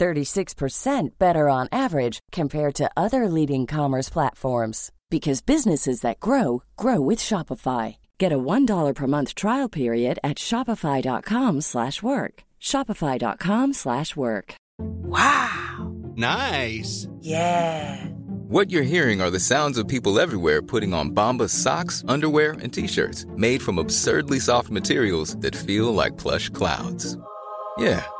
36% better on average compared to other leading commerce platforms because businesses that grow grow with Shopify. Get a $1 per month trial period at shopify.com/work. shopify.com/work. Wow. Nice. Yeah. What you're hearing are the sounds of people everywhere putting on Bombas socks, underwear, and t-shirts made from absurdly soft materials that feel like plush clouds. Yeah,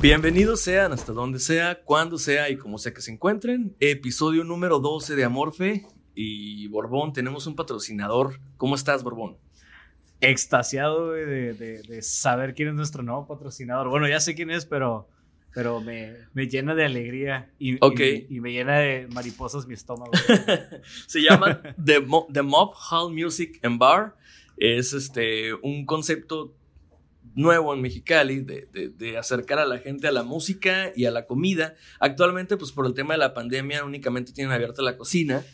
Bienvenidos sean hasta donde sea, cuando sea y como sea que se encuentren. Episodio número 12 de Amorfe y Borbón, tenemos un patrocinador. ¿Cómo estás, Borbón? extasiado de, de- de saber quién es nuestro nuevo patrocinador. Bueno, ya sé quién es, pero, pero me, me llena de alegría y, y- me llena de mariposas mi estómago. Se llama The, Mo- The Mob Hall Music and Bar. Es este, un concepto nuevo en Mexicali de, de- de acercar a la gente a la música y a la comida. Actualmente, pues por el tema de la pandemia, únicamente tienen abierta la cocina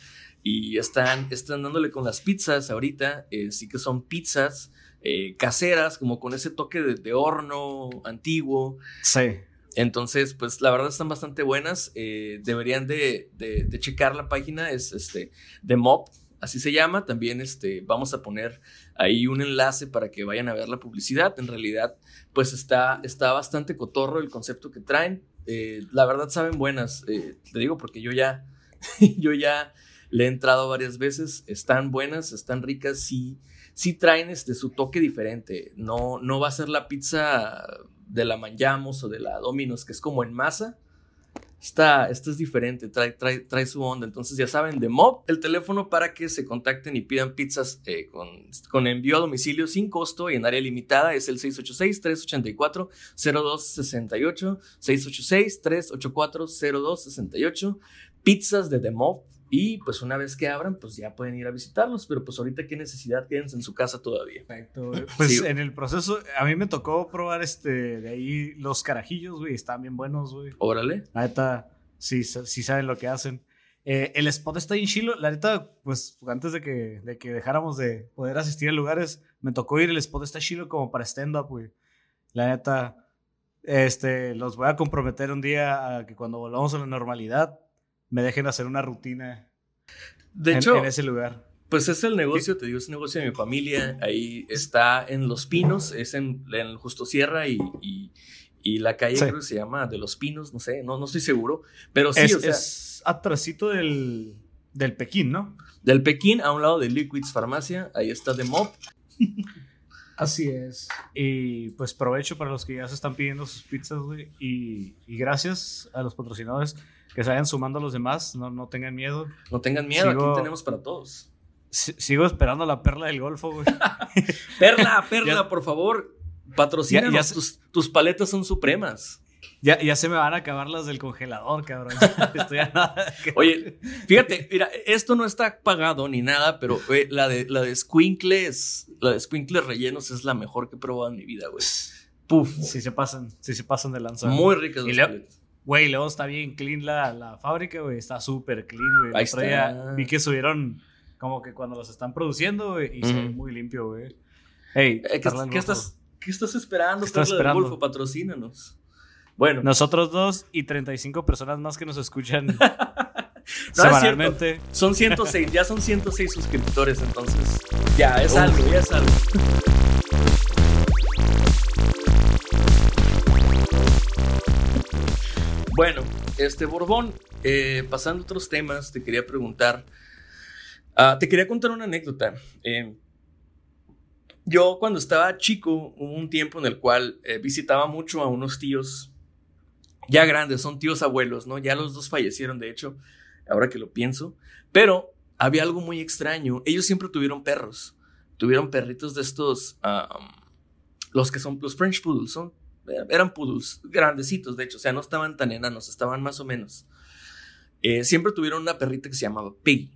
y están, están dándole con las pizzas ahorita. eh, sí que son pizzas eh, caseras, como con ese toque de, de horno antiguo. sí. Entonces, pues la verdad están bastante buenas. eh, deberían de, de- de checar la página, es este, de Mob, así se llama. También este, vamos a poner ahí un enlace para que vayan a ver la publicidad. En realidad, pues está, está bastante cotorro el concepto que traen. Eh, la verdad saben buenas, eh, te digo porque yo ya, yo ya le he entrado varias veces. Están buenas, están ricas, sí, sí traen este, su toque diferente. No, no va a ser la pizza de la Manjamos o de la Domino's, que es como en masa. Esta, esta es diferente, trae, trae, trae su onda. Entonces, ya saben, de Mob, el teléfono para que se contacten y pidan pizzas eh, con, con envío a domicilio sin costo y en área limitada es el 686-384-0268. 686-384-0268. Pizzas de The Mob. Y pues una vez que abran, pues ya pueden ir a visitarlos. Pero pues ahorita, qué necesidad, quédense en su casa todavía. Perfecto. Pues Sí. en el proceso, a mí me tocó probar este de ahí los carajillos, güey. Están bien buenos, güey. Órale. La neta, sí, sí saben lo que hacen. Eh, el spot está en chilo. La neta, pues antes de que, de que dejáramos de poder asistir a lugares, me tocó ir. El spot está chilo como para stand-up, güey. La neta, este, los voy a comprometer un día a que cuando volvamos a la normalidad, me dejen hacer una rutina De en, hecho, en ese lugar. Pues es el negocio, te digo, es el negocio de mi familia. Ahí está en Los Pinos, es en, en Justo Sierra y, y- y la calle Sí. creo que se llama de Los Pinos, no sé, no, no estoy seguro. Pero sí, es, o sea, es atrasito del, del Pekín, ¿no? del Pekín a un lado de Liquids Farmacia, ahí está The Mob. Así es. Y pues provecho para los que ya se están pidiendo sus pizzas, güey. Y, y gracias a los patrocinadores que se vayan sumando a los demás. No, no tengan miedo. No tengan miedo, Sigo- aquí tenemos para todos. Si- sigo esperando la perla del golfo, güey. Perla, Perla, Ya- por favor, se- tus, tus paletas son supremas. Ya, ya se me van a acabar las del congelador, cabrón. Estoy a nada. Oye, fíjate, mira, esto no está pagado ni nada, pero la de la de squinkles, la de squinkles rellenos es la mejor que he probado en mi vida, güey. Puf, Si se pasan, si se pasan de lanza. muy ricas las. Güey, luego está bien clean la, la fábrica, güey. Está súper clean, güey. El Ahí otro día está. vi que subieron como que cuando los están produciendo, güey, y se ve muy limpio, güey. Hey, Eh, ¿qué, qué estás, ¿Qué estás esperando, ¿Qué estás del esperando? Golfo? Patrocínanos. Bueno, Nosotros dos y 35 personas más que nos escuchan no es semanalmente. Son 106, ya son 106 suscriptores, entonces ya es Uf. algo, ya es algo. Bueno, este Borbón, eh, pasando a otros temas, te quería preguntar, ah, te quería contar una anécdota. Eh, yo cuando estaba chico, hubo un tiempo en el cual eh, visitaba mucho a unos tíos ya grandes, son tíos abuelos, ¿no? Ya los dos fallecieron, de hecho, ahora que lo pienso. Pero había algo muy extraño. Ellos siempre tuvieron perros. Tuvieron perritos de estos, um, los que son los French Poodles, son, eran poodles, grandecitos, de hecho, o sea, no estaban tan enanos, estaban más o menos. Eh, siempre tuvieron una perrita que se llamaba Peggy.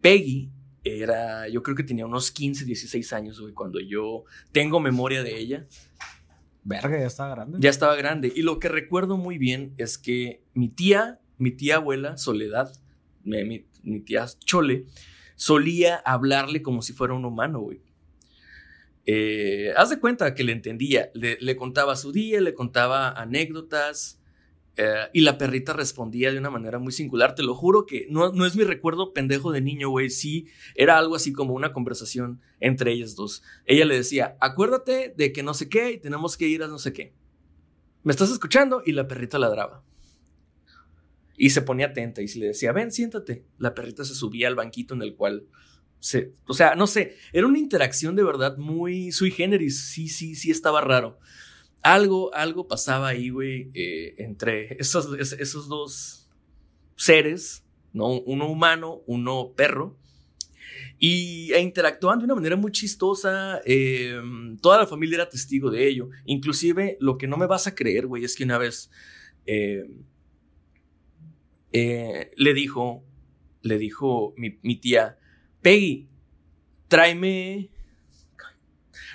Peggy era, yo creo que tenía unos 15, 16 años, güey, cuando yo tengo memoria de ella. Verga, ya está grande. Ya estaba grande. Y lo que recuerdo muy bien es que mi tía, mi tía abuela, Soledad, mi, mi- mi tía Chole, solía hablarle como si fuera un humano, güey. Eh, haz de cuenta que le entendía. Le, contaba su día, le contaba anécdotas. eh, y la perrita respondía de una manera muy singular. Te lo juro que no, no es mi recuerdo pendejo de niño, güey. Sí, era algo así como una conversación entre ellas dos. Ella le decía, acuérdate de que no sé qué y tenemos que ir a no sé qué. ¿Me estás escuchando? Y la perrita ladraba. Y se ponía atenta y se le decía, ven, siéntate. La perrita se subía al banquito en el cual O sea, no sé, era una interacción de verdad muy sui generis. Sí, sí, sí estaba raro. Algo, algo pasaba ahí, güey, eh, entre esos, es- esos dos seres, ¿no? Uno humano, uno perro. Y e interactuaban de una manera muy chistosa. eh, toda la familia era testigo de ello. Inclusive, lo que no me vas a creer, güey, es que una vez eh, eh, le dijo, le dijo mi, mi tía, Peggy, tráeme...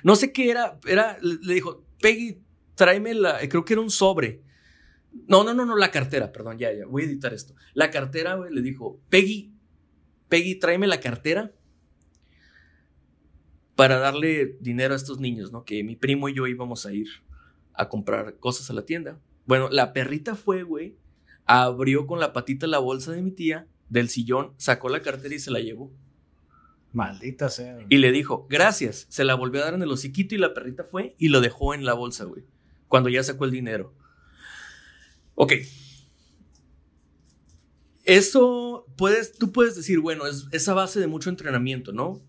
No sé qué era, era, le dijo, Peggy, tráeme la, creo que era un sobre. No, no, no, no, la cartera, perdón, ya, ya, voy a editar esto. La cartera, güey, le dijo, Peggy, Peggy, tráeme la cartera para darle dinero a estos niños, ¿no? Que mi primo y yo íbamos a ir a comprar cosas a la tienda. Bueno, la perrita fue, güey, abrió con la patita la bolsa de mi tía del sillón, sacó la cartera y se la llevó. Maldita sea. Y le dijo, gracias. Se la volvió a dar en el hociquito y la perrita fue y lo dejó en la bolsa, güey. Cuando ya sacó el dinero. Ok. Eso puedes, tú puedes decir, bueno, es esa base de mucho entrenamiento, ¿no?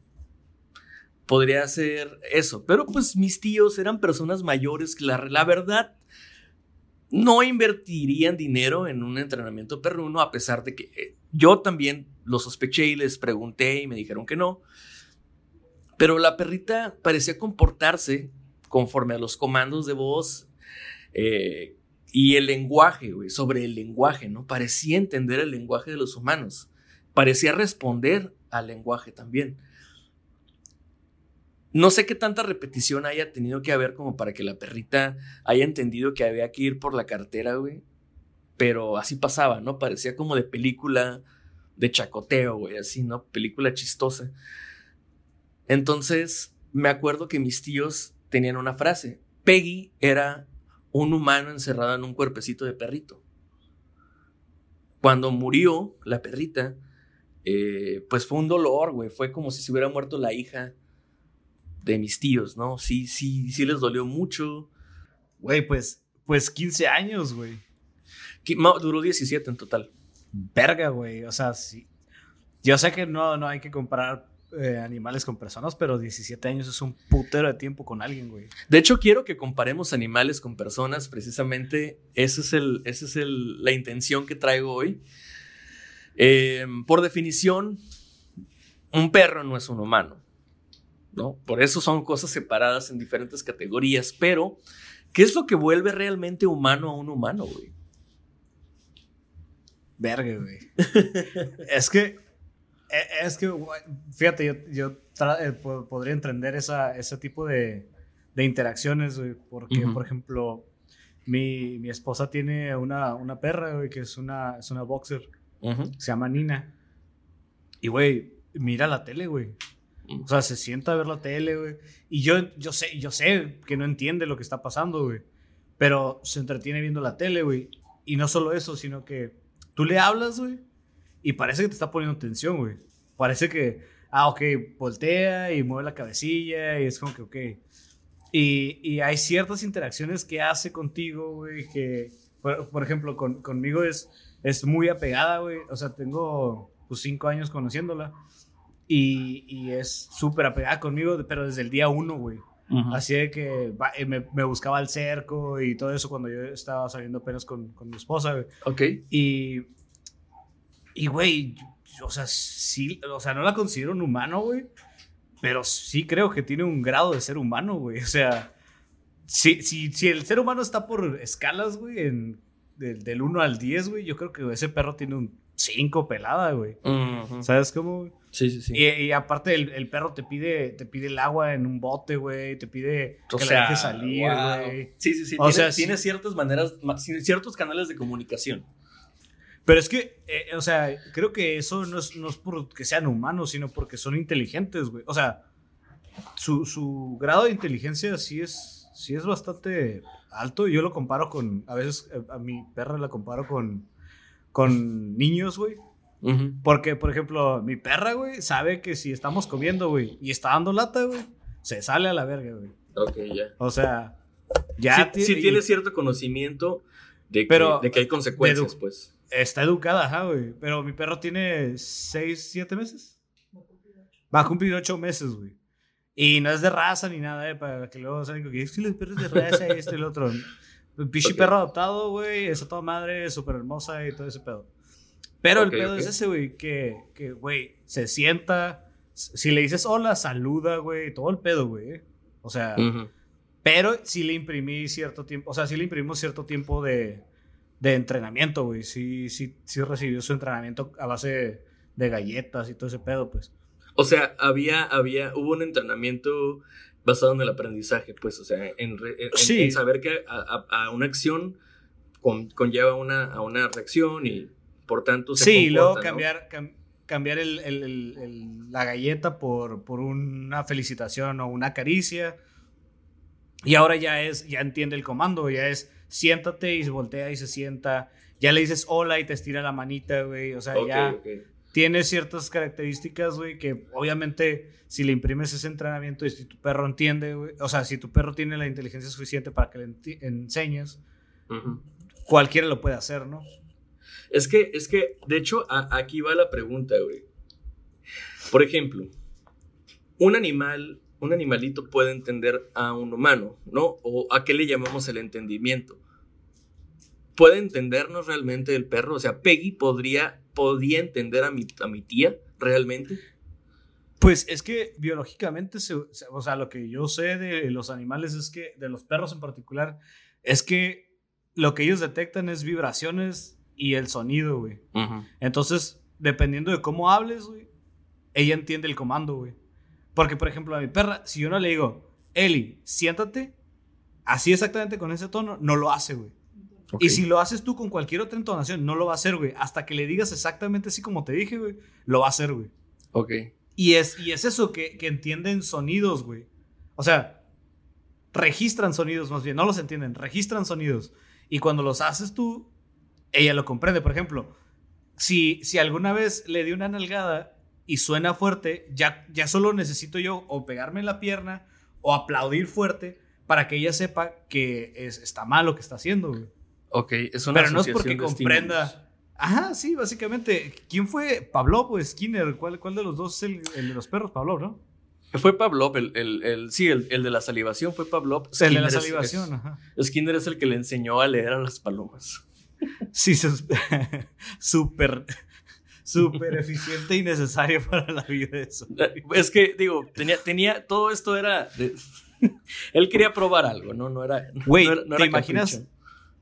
Podría ser eso. Pero pues mis tíos eran personas mayores que la, la verdad no invertirían dinero en un entrenamiento perruno, a pesar de que eh, yo también lo sospeché y les pregunté y me dijeron que no. Pero la perrita parecía comportarse conforme a los comandos de voz eh, y el lenguaje, sobre el lenguaje, ¿no? Parecía entender el lenguaje de los humanos. Parecía responder al lenguaje también. No sé qué tanta repetición haya tenido que haber como para que la perrita haya entendido que había que ir por la cartera, güey. Pero así pasaba, ¿no? Parecía como de película de chacoteo, güey, así, ¿no? Película chistosa. Entonces, me acuerdo que mis tíos tenían una frase. Peggy era un humano encerrado en un cuerpecito de perrito. Cuando murió la perrita, eh, pues fue un dolor, güey. Fue como si se hubiera muerto la hija de mis tíos, ¿no? Sí, sí, sí les dolió mucho. Güey, pues, pues 15 años, güey. Duró 17 en total. Verga, güey. O sea, sí. Yo sé que no, no hay que comparar eh, animales con personas, pero 17 años es un putero de tiempo con alguien, güey. De hecho, quiero que comparemos animales con personas. Precisamente, esa es, el, esa es el- la intención que traigo hoy. Eh, por definición, un perro no es un humano. ¿no? Por eso son cosas separadas en diferentes categorías. Pero, ¿qué es lo que vuelve realmente humano a un humano, güey? Verga, güey. es que. e- Es que, fíjate, yo, yo eh, po- podría entender esa, ese tipo de, de interacciones, güey, porque, por ejemplo, mi, mi esposa tiene una, una perra, güey, que es una, es una boxer. Se llama Nina. Y, güey, mira la tele, güey. O sea, se sienta a ver la tele, güey. Y yo, yo, sé, yo sé que no entiende lo que está pasando, güey. Pero se entretiene viendo la tele, güey. Y no solo eso, sino que tú le hablas, güey. Y parece que te está poniendo atención, güey. Parece que, ah, ok, voltea y mueve la cabecilla y es como que, ok. Y, y hay ciertas interacciones que hace contigo, güey, que, por, por ejemplo, con- conmigo es, es muy apegada, güey. O sea, tengo pues cinco años conociéndola. Y, y es súper apegada conmigo, pero desde el día uno, güey. Ujú. Así de que eh, me, me buscaba al cerco y todo eso cuando yo estaba saliendo apenas con, con mi esposa, güey. Ok. Y, y, güey, o sea, sí, o sea, no la considero un humano, güey. Pero sí creo que tiene un grado de ser humano, güey. O sea, si, si, si el ser humano está por escalas, güey, en, del, del 1 al 10, güey, yo creo que ese perro tiene un 5 pelada, güey. Ujú. ¿Sabes cómo? güey? Sí, sí, sí. Y, y aparte el, el perro te pide, te pide el agua en un bote, güey. Te pide O que sea, la dejes salir, wow. güey. Sí, sí, sí. O tiene, sea, tiene ciertas maneras, ma- ciertos canales de comunicación. Pero es que, eh, o sea, creo que eso no es, no es porque sean humanos, sino porque son inteligentes, güey. O sea, su, su grado de inteligencia sí es, sí es bastante alto. Yo lo comparo con, a veces eh, a mi perra la comparo con, con niños, güey. Porque, por ejemplo, mi perra, güey, sabe que si estamos comiendo, güey, y está dando lata, güey, se sale a la verga, güey. Ok, ya. O sea, ya sí, tiene- sí tiene cierto conocimiento de que, Pero- de que hay consecuencias, pues. está educada, ajá, güey. Pero mi perro tiene 6, 7 meses. Va a cumplir 8 meses, güey. Y no es de raza ni nada, eh, para que luego salgan que es que los perros de raza y esto y lo otro. Un pinche Ok. perro adoptado, güey, es a toda madre, súper hermosa y todo ese pedo. Pero Ok, el pedo ok. es ese, güey, que, que, güey, se sienta. Si le dices hola, saluda, güey, todo el pedo, güey. O sea, Ujú. pero sí le imprimí cierto tiempo, o sea, sí le imprimimos cierto tiempo de, de entrenamiento, güey. Sí, sí, sí recibió su entrenamiento a base de galletas y todo ese pedo, pues. O sea, había, había, hubo un entrenamiento basado en el aprendizaje, pues, o sea, en, en- Sí. en saber que a, a- a una acción con- conlleva una, a una reacción y por tanto se Sí, luego cambiar, cam- cambiar el- el- el- el- la galleta por, por una felicitación o una caricia. Y ahora ya es, ya entiende el comando, ya es siéntate y se voltea y se sienta. Ya le dices hola y te estira la manita, güey. O sea, ya. tiene ciertas características, güey, que obviamente si le imprimes ese entrenamiento y si tu perro entiende, güey, o sea, si tu perro tiene la inteligencia suficiente para que le enseñes, Ujú. cualquiera lo puede hacer, ¿no? Es que, es que, de hecho, aquí va la pregunta, güey. Por ejemplo, un animal, un animalito puede entender a un humano, ¿no? O a qué le llamamos el entendimiento. ¿Puede entendernos realmente el perro? O sea, Peggy podría, podía entender a mi, a mi tía realmente. Pues es que biológicamente, o sea, lo que yo sé de los animales es que, de los perros en particular, es que lo que ellos detectan es vibraciones y el sonido, güey. Entonces, dependiendo de cómo hables, güey, ella entiende el comando, güey. Porque, por ejemplo, a mi perra, si yo no le digo, Eli, siéntate, así exactamente con ese tono, no lo hace, güey. Y si lo haces tú con cualquier otra entonación, no lo va a hacer, güey. Hasta que le digas exactamente así como te dije, güey, lo va a hacer, güey. Ok. Y es, y es eso, que, que entienden sonidos, güey. O sea, registran sonidos más bien, no los entienden, registran sonidos. Y cuando los haces tú, ella lo comprende. Por ejemplo, si, si alguna vez le di una nalgada y suena fuerte, ya, ya solo necesito yo o pegarme en la pierna o aplaudir fuerte para que ella sepa que es, está mal lo que está haciendo, güey. Ok, es una Pero no es porque comprenda. Ajá, sí, básicamente. ¿Quién fue Pavlov o Skinner? ¿Cuál, cuál de los dos es el, el de los perros? Pavlov, ¿no? Fue Pavlov, el, el, el- sí, el, el de la salivación fue Pavlov. el de la salivación, es- ajá. Skinner es el que le enseñó a leer a las palomas. Sí, súper, súper eficiente y necesario para la vida eso. Es que, digo, tenía, tenía, todo esto era. de- él quería probar algo, ¿no? No era. Güey, no era- no ¿te era imaginas? capricho.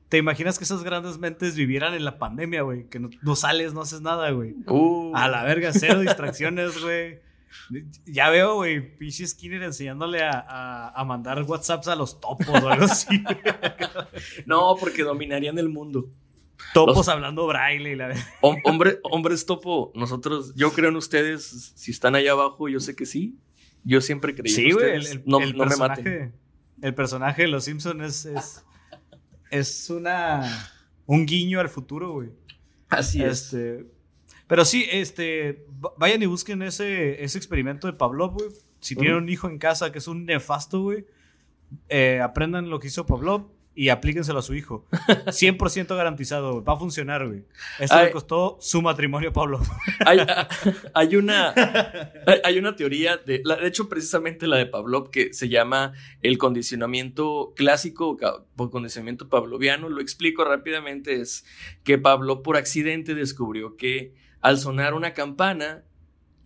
¿Te imaginas que esas grandes mentes vivieran en la pandemia, güey? Que no, no sales, no haces nada, güey. Uh, A la verga, cero distracciones, güey. Ya veo, güey, pinche Skinner enseñándole a, a- a mandar WhatsApps a los topos o algo así. No, porque dominarían el mundo. Topos Los- hablando braille y la Hom- hombre, hombres topo, nosotros, yo creo en ustedes, si están allá abajo, yo sé que sí. Yo siempre creí Sí, en ustedes. el- no, el no me maten. el personaje de Los Simpsons es, es, es una, un guiño al futuro, güey. Así es. Este, pero sí, este, vayan y busquen ese, ese experimento de Pavlov, güey. Si tienen un hijo en casa que es un nefasto, güey, eh, aprendan lo que hizo Pavlov y aplíquenselo a su hijo. 100% garantizado. Va a funcionar, güey. Esto Ay. le costó su matrimonio a Pavlov. Hay, hay una, hay- una teoría, de, de hecho, precisamente la de Pavlov, que se llama el condicionamiento clásico o condicionamiento pavloviano. Lo explico rápidamente: es que Pavlov por accidente descubrió que al sonar una campana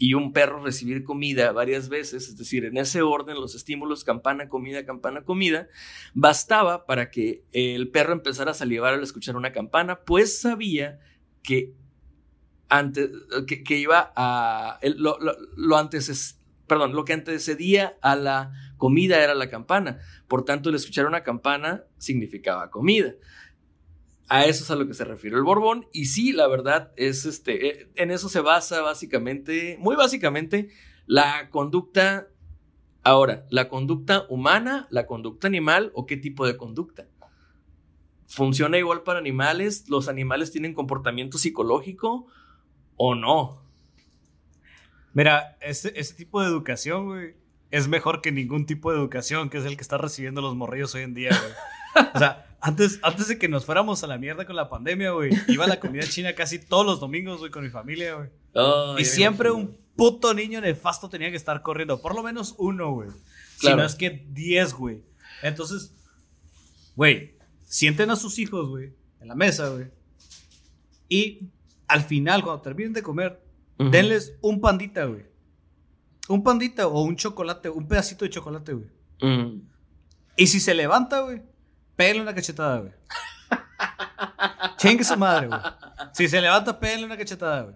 y un perro recibir comida varias veces, es decir, en ese orden, los estímulos campana, comida, campana, comida, bastaba para que el perro empezara a salivar al escuchar una campana, pues sabía que antes que, que iba a lo, lo- lo perdón lo que antecedía a la comida era la campana. Por tanto el escuchar una campana significaba comida a eso es a lo que se refiere el Borbón y sí la verdad es este eh, en eso se basa básicamente muy básicamente la conducta ahora la conducta humana la conducta animal o qué tipo de conducta funciona igual para animales los animales tienen comportamiento psicológico o no. Mira, ese, tipo de educación, güey, es mejor que ningún tipo de educación, que es el que está recibiendo los morrillos hoy en día, güey. O sea, antes, antes de que nos fuéramos a la mierda con la pandemia, güey, iba a la comida china casi todos los domingos, güey, con mi familia, güey. y siempre un puto niño nefasto tenía que estar corriendo, por lo menos uno, güey. Si Claro. no es que diez, güey. Entonces, güey, sienten a sus hijos, güey, en la mesa, güey. Y al final, cuando terminen de comer, denles un pandita, güey. Un pandita o un chocolate, un pedacito de chocolate, güey. Mm. Y si se levanta, güey, pégale una cachetada, güey. Chingue su madre, güey. Si se levanta, pégale una cachetada, güey.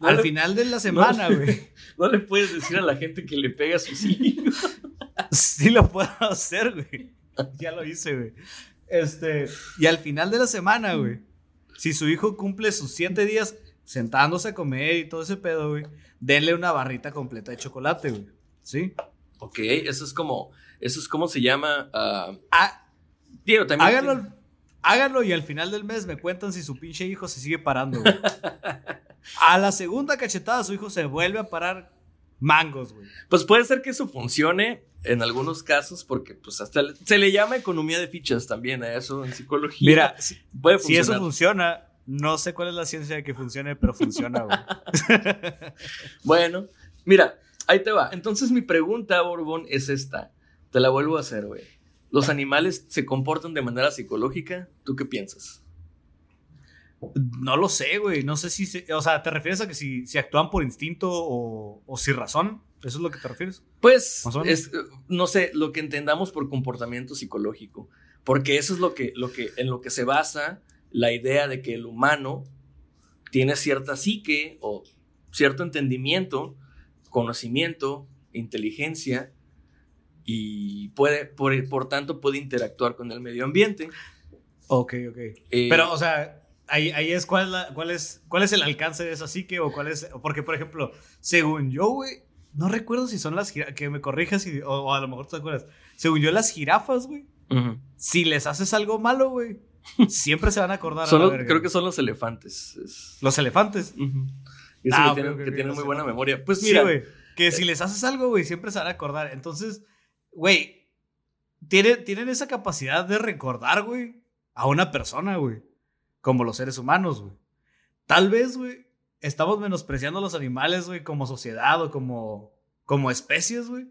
No Al le- final de la semana, güey. No le puedes decir a la gente que le pega a sus hijos. Sí lo puedo hacer, güey. Ya lo hice, güey. Este, y al final de la semana, güey, si su hijo cumple sus siete días sentándose a comer y todo ese pedo, güey, denle una barrita completa de chocolate, güey. ¿Sí? Ok, eso es como, eso es como se llama. ah, Ah, también. háganlo, háganlo y al final del mes me cuentan si su pinche hijo se sigue parando, güey. A la segunda cachetada su hijo se vuelve a parar mangos, güey. Pues puede ser que eso funcione en algunos casos, porque pues hasta le- se le llama economía de fichas también a eso en psicología. Mira, si, puede si eso funciona, no sé cuál es la ciencia de que funcione, pero funciona, güey. Bueno, mira, ahí te va. Entonces mi pregunta, Borbón, es esta. Te la vuelvo a hacer, güey. ¿Los animales se comportan de manera psicológica? ¿Tú qué piensas? No lo sé, güey. No sé si. se- o sea, ¿te refieres a que si, si actúan por instinto o, o sin razón? ¿Eso es lo que te refieres? Pues, es, no sé, lo que entendamos por comportamiento psicológico. Porque eso es lo que, lo que, en lo que se basa la idea de que el humano tiene cierta psique o cierto entendimiento, conocimiento, inteligencia y puede, por, por tanto, puede interactuar con el medio ambiente. Ok, ok. Eh, Pero, o sea, ahí, ahí es cuál es, la- cuál, es cuál es el alcance de esa psique o cuál es. Porque, por ejemplo, según yo, güey, no recuerdo si son las jirafas. Que me corrijas y- o, o a lo mejor tú te acuerdas. Según yo, las jirafas, güey, si les haces algo malo, güey, siempre se van a acordar. Son la los- verga, creo güey. que son los elefantes. es- Los elefantes. Eso Ah, que tienen, que muy buena memoria. Pues Sí, mira, güey. Que si les haces algo, güey, siempre se van a acordar. Entonces, güey, tiene- tienen esa capacidad de recordar, güey, a una persona, güey. Como los seres humanos, güey. Tal vez, güey, estamos menospreciando a los animales, güey, como sociedad o como, como especies, güey.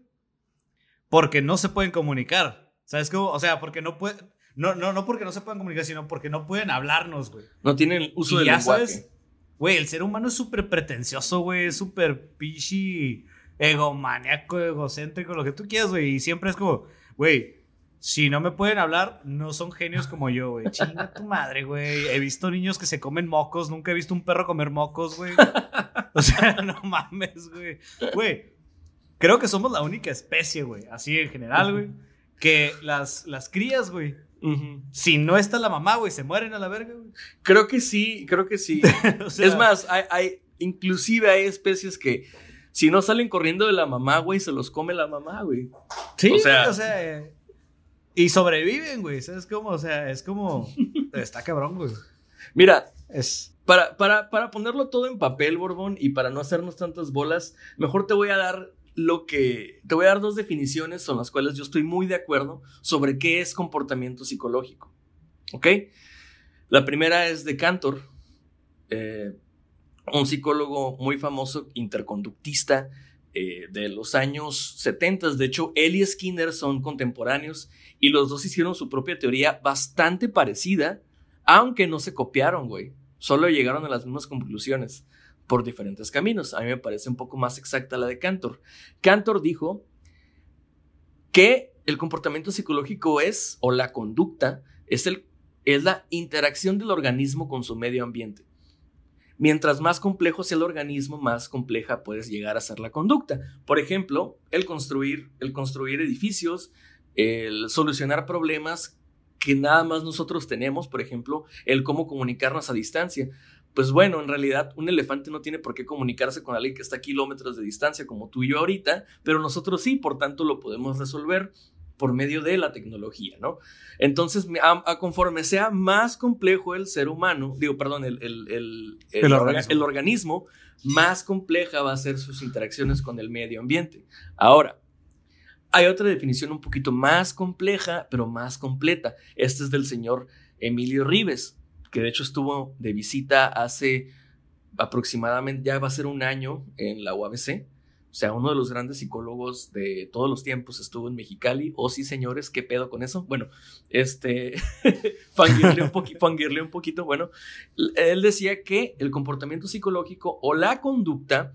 Porque no se pueden comunicar. ¿Sabes cómo? O sea, porque no pueden. No, no, no porque no se puedan comunicar, sino porque no pueden hablarnos, güey. no tienen uso Y del ya lenguaje. sabes, güey, el ser humano es súper pretencioso, güey, es súper pichi, egomaniaco, egocéntrico, lo que tú quieras, güey. Y siempre es como, güey, Si no me pueden hablar, no son genios como yo, güey. Chinga tu madre, güey. He visto niños que se comen mocos. Nunca he visto un perro comer mocos, güey. O sea, no mames, güey. Güey, creo que somos la única especie, güey. Así en general, güey. Que las, las crías, güey. Si no está la mamá, güey, se mueren a la verga, güey. Creo que sí, creo que sí. O sea, es más, hay, hay- inclusive hay especies que si no salen corriendo de la mamá, güey, se los come la mamá, güey. Sí, O sea- sea, o sea y sobreviven, güey. ¿Sabes cómo? O sea, es como. Está cabrón, güey. Mira, Es. para, para, para ponerlo todo en papel, Borbón, y para no hacernos tantas bolas, mejor te voy a dar lo que. Te voy a dar dos definiciones con las cuales yo estoy muy de acuerdo sobre qué es comportamiento psicológico. ¿Ok? La primera es de Cantor, eh, un psicólogo muy famoso, interconductista, eh, de los años 70. De hecho, él y Skinner son contemporáneos y los dos hicieron su propia teoría bastante parecida, aunque no se copiaron, güey. Solo llegaron a las mismas conclusiones por diferentes caminos. A mí me parece un poco más exacta la de Cantor. Cantor dijo que el comportamiento psicológico es, o la conducta, es, el, es la interacción del organismo con su medio ambiente. Mientras más complejo sea el organismo, más compleja puedes llegar a ser la conducta. Por ejemplo, el construir, el construir edificios, el solucionar problemas que nada más nosotros tenemos, por ejemplo, el cómo comunicarnos a distancia. Pues bueno, en realidad un elefante no tiene por qué comunicarse con alguien que está a kilómetros de distancia como tú y yo ahorita, pero nosotros sí, por tanto lo podemos resolver por medio de la tecnología, ¿no? Entonces, a, a conforme sea más complejo el ser humano, digo, perdón, el, el, el, El orga- organismo. el organismo, más compleja va a ser sus interacciones con el medio ambiente. Ahora, hay otra definición un poquito más compleja, pero más completa. Esta es del señor Emilio Rives, que de hecho estuvo de visita hace aproximadamente, ya va a ser un año en la UABC. O sea, uno de los grandes psicólogos de todos los tiempos estuvo en Mexicali. Oh, sí, señores, ¿qué pedo con eso? Bueno, este, fangirle un, fangirle un poquito. Bueno, él decía que el comportamiento psicológico o la conducta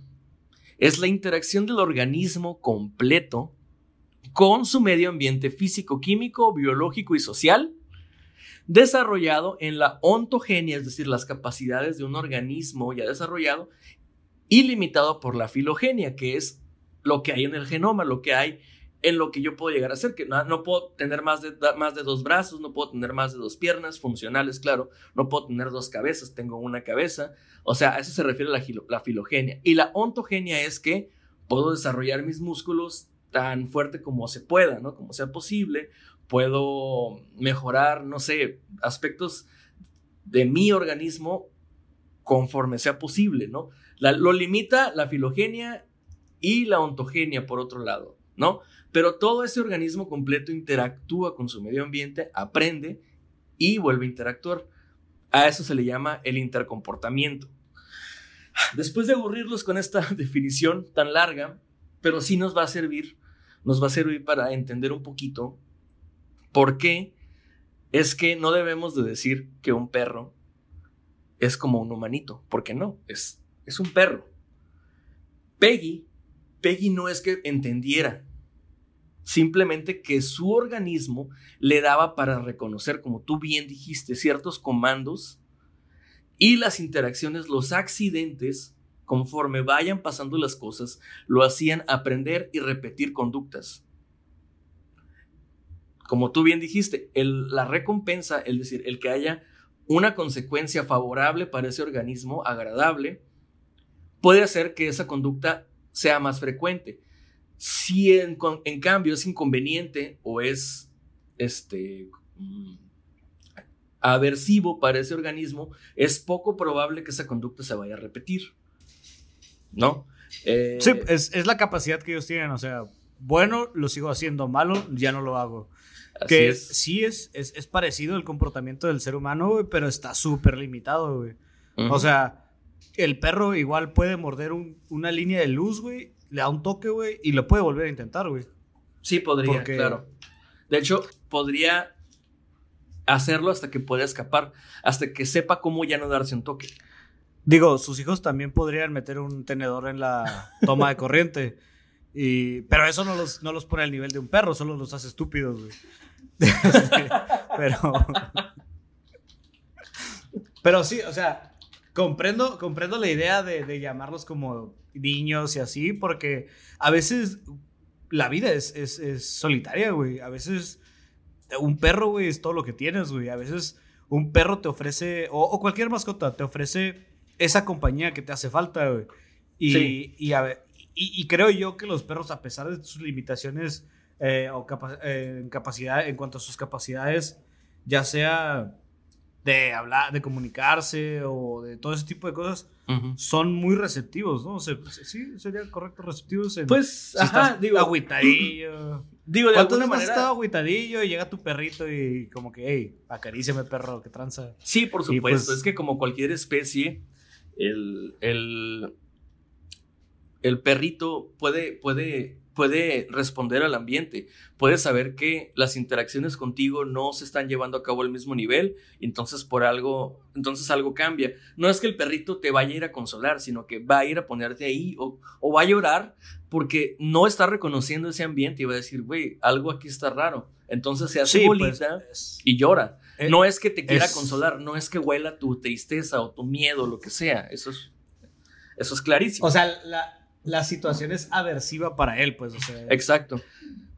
es la interacción del organismo completo con su medio ambiente físico, químico, biológico y social, desarrollado en la ontogenia, es decir, las capacidades de un organismo ya desarrollado, y limitado por la filogenia, que es lo que hay en el genoma, lo que hay en lo que yo puedo llegar a ser, que no, no puedo tener más de, más de dos brazos, no puedo tener más de dos piernas funcionales, claro, no puedo tener dos cabezas, tengo una cabeza, o sea, a eso se refiere la, la filogenia. Y la ontogenia es que puedo desarrollar mis músculos tan fuerte como se pueda, ¿no? Como sea posible, puedo mejorar, no sé, aspectos de mi organismo conforme sea posible, ¿no? Lo limita la filogenia y la ontogenia por otro lado, ¿no? Pero todo ese organismo completo interactúa con su medio ambiente, aprende y vuelve a interactuar. A eso se le llama el intercomportamiento. Después de aburrirlos con esta definición tan larga, pero sí nos va a servir, nos va a servir para entender un poquito por qué es que no debemos de decir que un perro es como un humanito, porque no, es, es un perro. Peggy, Peggy no es que entendiera, simplemente que su organismo le daba para reconocer, como tú bien dijiste, ciertos comandos y las interacciones, los accidentes, conforme vayan pasando las cosas, lo hacían aprender y repetir conductas. Como tú bien dijiste, la recompensa, es decir, el que haya una consecuencia favorable para ese organismo, agradable, puede hacer que esa conducta sea más frecuente. Si en, cambio es inconveniente o es este, mm, aversivo para ese organismo, es poco probable que esa conducta se vaya a repetir. ¿No? Eh, Sí, es, es la capacidad que ellos tienen. O sea, bueno, lo sigo haciendo, malo, ya no lo hago. Que es. sí es, es, es parecido el comportamiento del ser humano, güey, pero está súper limitado, güey. O sea, el perro igual puede morder un- una línea de luz, güey, le da un toque, güey, y lo puede volver a intentar, güey. Sí, podría, Porque- claro. De hecho, podría hacerlo hasta que pueda escapar, hasta que sepa cómo ya no darse un toque. Digo, sus hijos también podrían meter un tenedor en la toma de corriente. Y, pero eso no los, no los pone al nivel de un perro, solo los hace estúpidos, güey. Pero. Pero sí, o sea, comprendo, comprendo la idea de, de llamarlos como niños y así, porque a veces la vida es, es, es solitaria, güey. A veces un perro, güey, es todo lo que tienes, güey. A veces un perro te ofrece, o, o cualquier mascota, te ofrece esa compañía que te hace falta, güey. Y, Sí. y, a ver, y, y creo yo que los perros, a pesar de sus limitaciones eh, o capa- eh, capacidad, en cuanto a sus capacidades, ya sea de hablar, de comunicarse o de todo ese tipo de cosas, son muy receptivos, ¿no? O sea, sí, sería correcto, receptivos. En, Pues, si ajá, estás digo, agüitadillo. digo, de ¿Cuántas alguna manera. estado agüitadillo y llega tu perrito y como que, hey, acaríciame perro, que tranza? Sí, por supuesto. pues- es que como cualquier especie, el, el, el perrito puede, puede, puede responder al ambiente. Puede saber que las interacciones contigo no se están llevando a cabo al mismo nivel, entonces por algo, entonces algo cambia. No es que el perrito te vaya a ir a consolar, sino que va a ir a ponerte ahí o, o va a llorar porque no está reconociendo ese ambiente y va a decir, güey, algo aquí está raro. Entonces se hace pues, bolita y llora. Eh, no es que te quiera es- consolar, no es que huela tu tristeza o tu miedo, lo que sea. Eso es, eso es clarísimo. O sea, la, la situación es aversiva para él, pues, o sea. Exacto.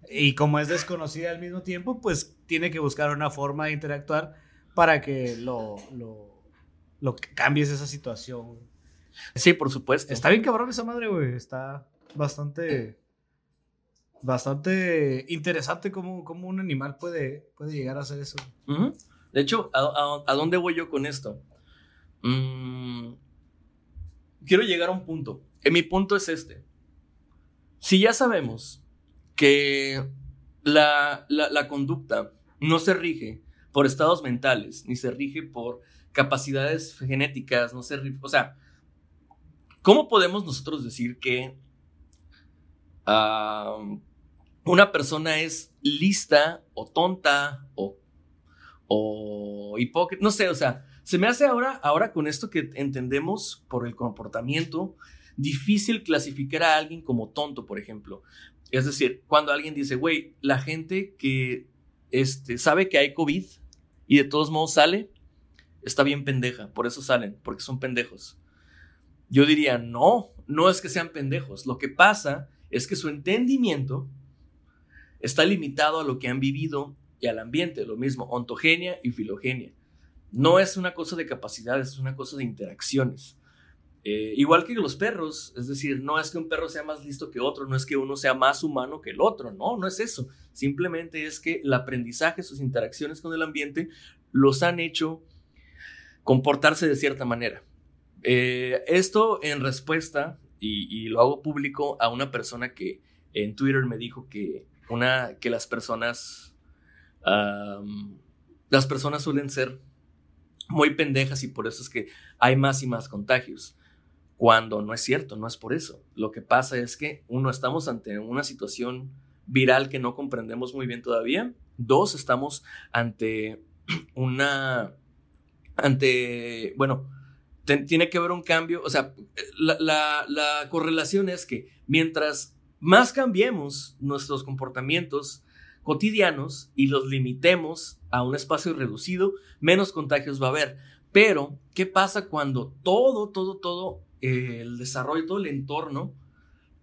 Y como es desconocida al mismo tiempo, pues tiene que buscar una forma de interactuar para que lo, lo, lo cambies esa situación. Sí, por supuesto. Está bien cabrón esa madre, güey. Está bastante. Bastante interesante cómo, cómo un animal puede, puede llegar a hacer eso. De hecho, ¿a, a- a dónde voy yo con esto? Mm, quiero llegar a un punto. Mi punto es este. Si ya sabemos que la, la- conducta no se rige por estados mentales, ni se rige por capacidades genéticas, no se rige, o sea, ¿cómo podemos nosotros decir que una persona es lista o tonta o o hipócrita, no sé, o sea, se me hace ahora, ahora con esto que entendemos por el comportamiento, difícil clasificar a alguien como tonto, por ejemplo. Es decir, cuando alguien dice, güey, la gente que este, sabe que hay COVID y de todos modos sale, está bien pendeja, por eso salen, porque son pendejos. Yo diría, no, no es que sean pendejos, lo que pasa es que su entendimiento está limitado a lo que han vivido y al ambiente, lo mismo, ontogenia y filogenia. No es una cosa de capacidades, es una cosa de interacciones. Eh, igual que los perros, es decir, no es que un perro sea más listo que otro, no es que uno sea más humano que el otro, no, no es eso. Simplemente es que el aprendizaje, sus interacciones con el ambiente, los han hecho comportarse de cierta manera. Eh, esto en respuesta, y, lo hago público, a una persona que en Twitter me dijo que, una, que las personas las personas suelen ser muy pendejas y por eso es que hay más y más contagios. Cuando no es cierto, no es por eso. Lo que pasa es que, uno, estamos ante una situación viral que no comprendemos muy bien todavía. Dos, estamos ante una, ante, bueno, tiene que haber un cambio. O sea, la, la- la correlación es que mientras más cambiemos nuestros comportamientos, cotidianos y los limitemos a un espacio reducido, menos contagios va a haber. Pero, ¿qué pasa cuando todo, todo, todo el desarrollo, todo el entorno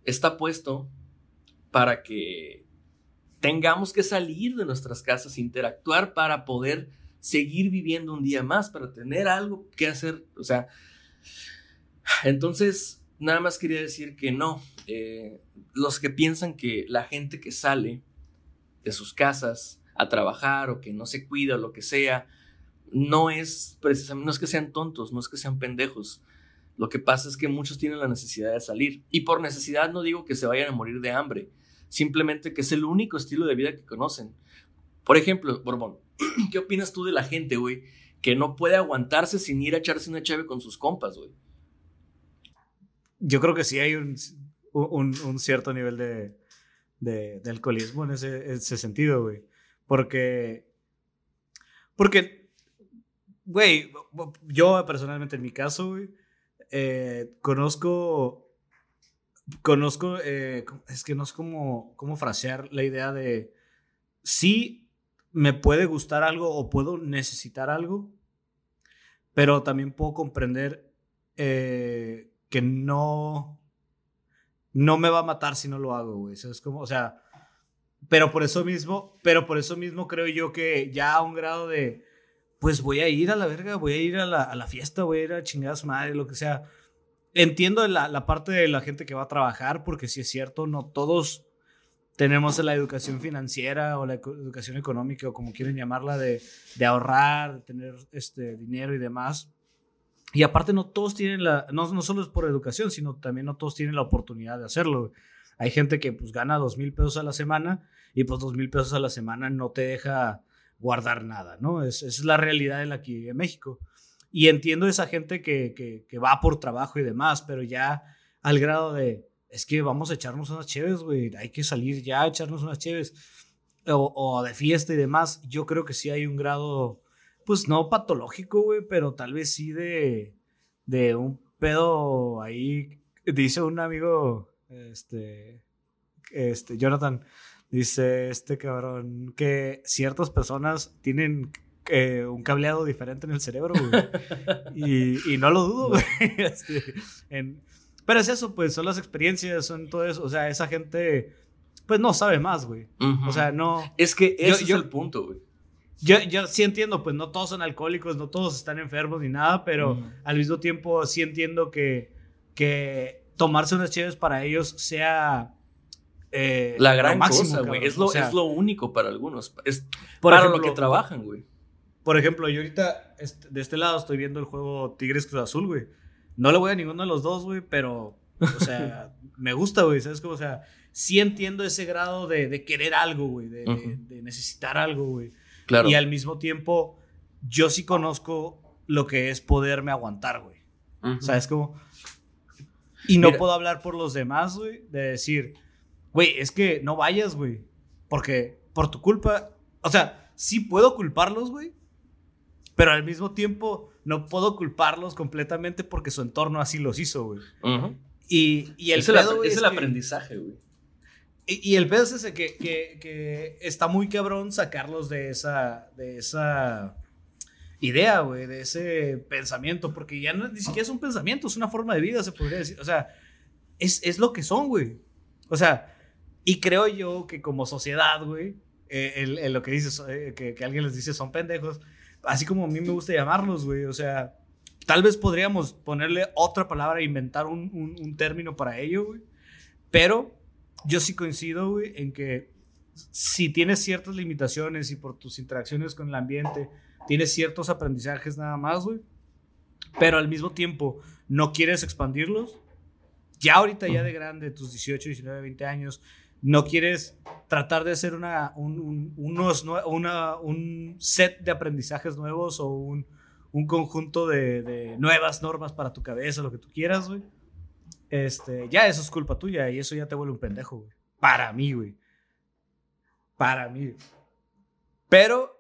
está puesto para que tengamos que salir de nuestras casas, interactuar para poder seguir viviendo un día más, para tener algo que hacer? O sea, entonces, nada más quería decir que no. eh, los que piensan que la gente que sale de sus casas a trabajar o que no se cuida o lo que sea, no es precisamente, no es que sean tontos, no es que sean pendejos. Lo que pasa es que muchos tienen la necesidad de salir. Y por necesidad no digo que se vayan a morir de hambre, simplemente que es el único estilo de vida que conocen. Por ejemplo, Borbón, ¿qué opinas tú de la gente, güey, que no puede aguantarse sin ir a echarse una chave con sus compas, güey? Yo creo que sí hay un, cierto nivel de alcoholismo en ese, ese sentido, güey. Porque. Porque. Güey, yo personalmente en mi caso, güey, eh, conozco. Conozco. eh, es que no sé cómo, cómo frasear la idea de. Sí, me puede gustar algo o puedo necesitar algo, pero también puedo comprender eh, que no, no me va a matar si no lo hago, güey. es como, o sea, pero por eso mismo, pero por eso mismo creo yo que ya a un grado de, pues voy a ir a la verga, voy a ir a la, a la fiesta, voy a ir a su madre, lo que sea. Entiendo la, la parte de la gente que va a trabajar, porque sí es cierto, no todos tenemos la educación financiera o la educación económica o como quieren llamarla de, de ahorrar, de tener este dinero y demás. Y aparte no todos tienen la, no, no solo es por educación, sino también no todos tienen la oportunidad de hacerlo. Hay gente que pues gana dos mil pesos a la semana y pues dos mil pesos a la semana no te deja guardar nada, ¿no? Es, es la realidad en la que vive México. Y entiendo esa gente que, que, que va por trabajo y demás, pero ya al grado de, es que vamos a echarnos unas chéves, güey, hay que salir ya a echarnos unas chéves, o, o, de fiesta y demás, yo creo que sí hay un grado, pues no patológico, güey, pero tal vez sí de, de un pedo ahí, dice un amigo, este, este, Jonathan, dice este cabrón, que ciertas personas tienen eh, un cableado diferente en el cerebro, güey. y, y, no lo dudo, güey. Este, en, pero es eso, pues, son las experiencias, son todo eso. O sea, esa gente, pues, no sabe más, güey. Uh -huh. O sea, no... Es que ese yo, es el punto, güey. Yo, yo sí entiendo, pues, no todos son alcohólicos, no todos están enfermos ni nada, pero uh -huh. al mismo tiempo sí entiendo que, que tomarse unas chéves para ellos sea... Eh, la gran máximo, cosa, güey. Es, lo, o sea, es lo único para algunos. Es por para ejemplo, lo que trabajan, güey. Por ejemplo, yo ahorita de este lado estoy viendo el juego Tigres Cruz Azul, güey. No le voy a ninguno de los dos, güey, pero, o sea, me gusta, güey, ¿sabes cómo? O sea, sí entiendo ese grado de, de querer algo, güey, de, uh -huh. de, de, necesitar algo, güey. Claro. Y al mismo tiempo, yo sí conozco lo que es poderme aguantar, güey. Uh -huh. ¿Sabes cómo? Y no Mira. puedo hablar por los demás, güey, de decir, güey, es que no vayas, güey, porque por tu culpa, o sea, sí puedo culparlos, güey, pero al mismo tiempo no puedo culparlos completamente porque su entorno así los hizo, güey. Uh -huh. y, y, el es pedo, el, es, es el que, aprendizaje, güey. Y, y, el pedo es ese que, que, que, está muy cabrón sacarlos de esa, de esa idea, güey, de ese pensamiento, porque ya no, ni siquiera es un pensamiento, es una forma de vida, se podría decir. O sea, es, es lo que son, güey. O sea, y creo yo que como sociedad, güey, eh, el, el, lo que dices, eh, que, que alguien les dice son pendejos, así como a mí me gusta llamarlos, güey. O sea, tal vez podríamos ponerle otra palabra, inventar un, un, un término para ello, güey. Pero yo sí coincido, güey, en que si tienes ciertas limitaciones y por tus interacciones con el ambiente tienes ciertos aprendizajes nada más, güey, pero al mismo tiempo no quieres expandirlos, ya ahorita, ya de grande, tus 18, 19, 20 años, no quieres tratar de hacer una, un, un, set de aprendizajes nuevos o un, un conjunto de, de, nuevas normas para tu cabeza, lo que tú quieras, güey. Este, ya eso es culpa tuya y eso ya te vuelve un pendejo, güey. Para mí, güey. Para mí. Pero,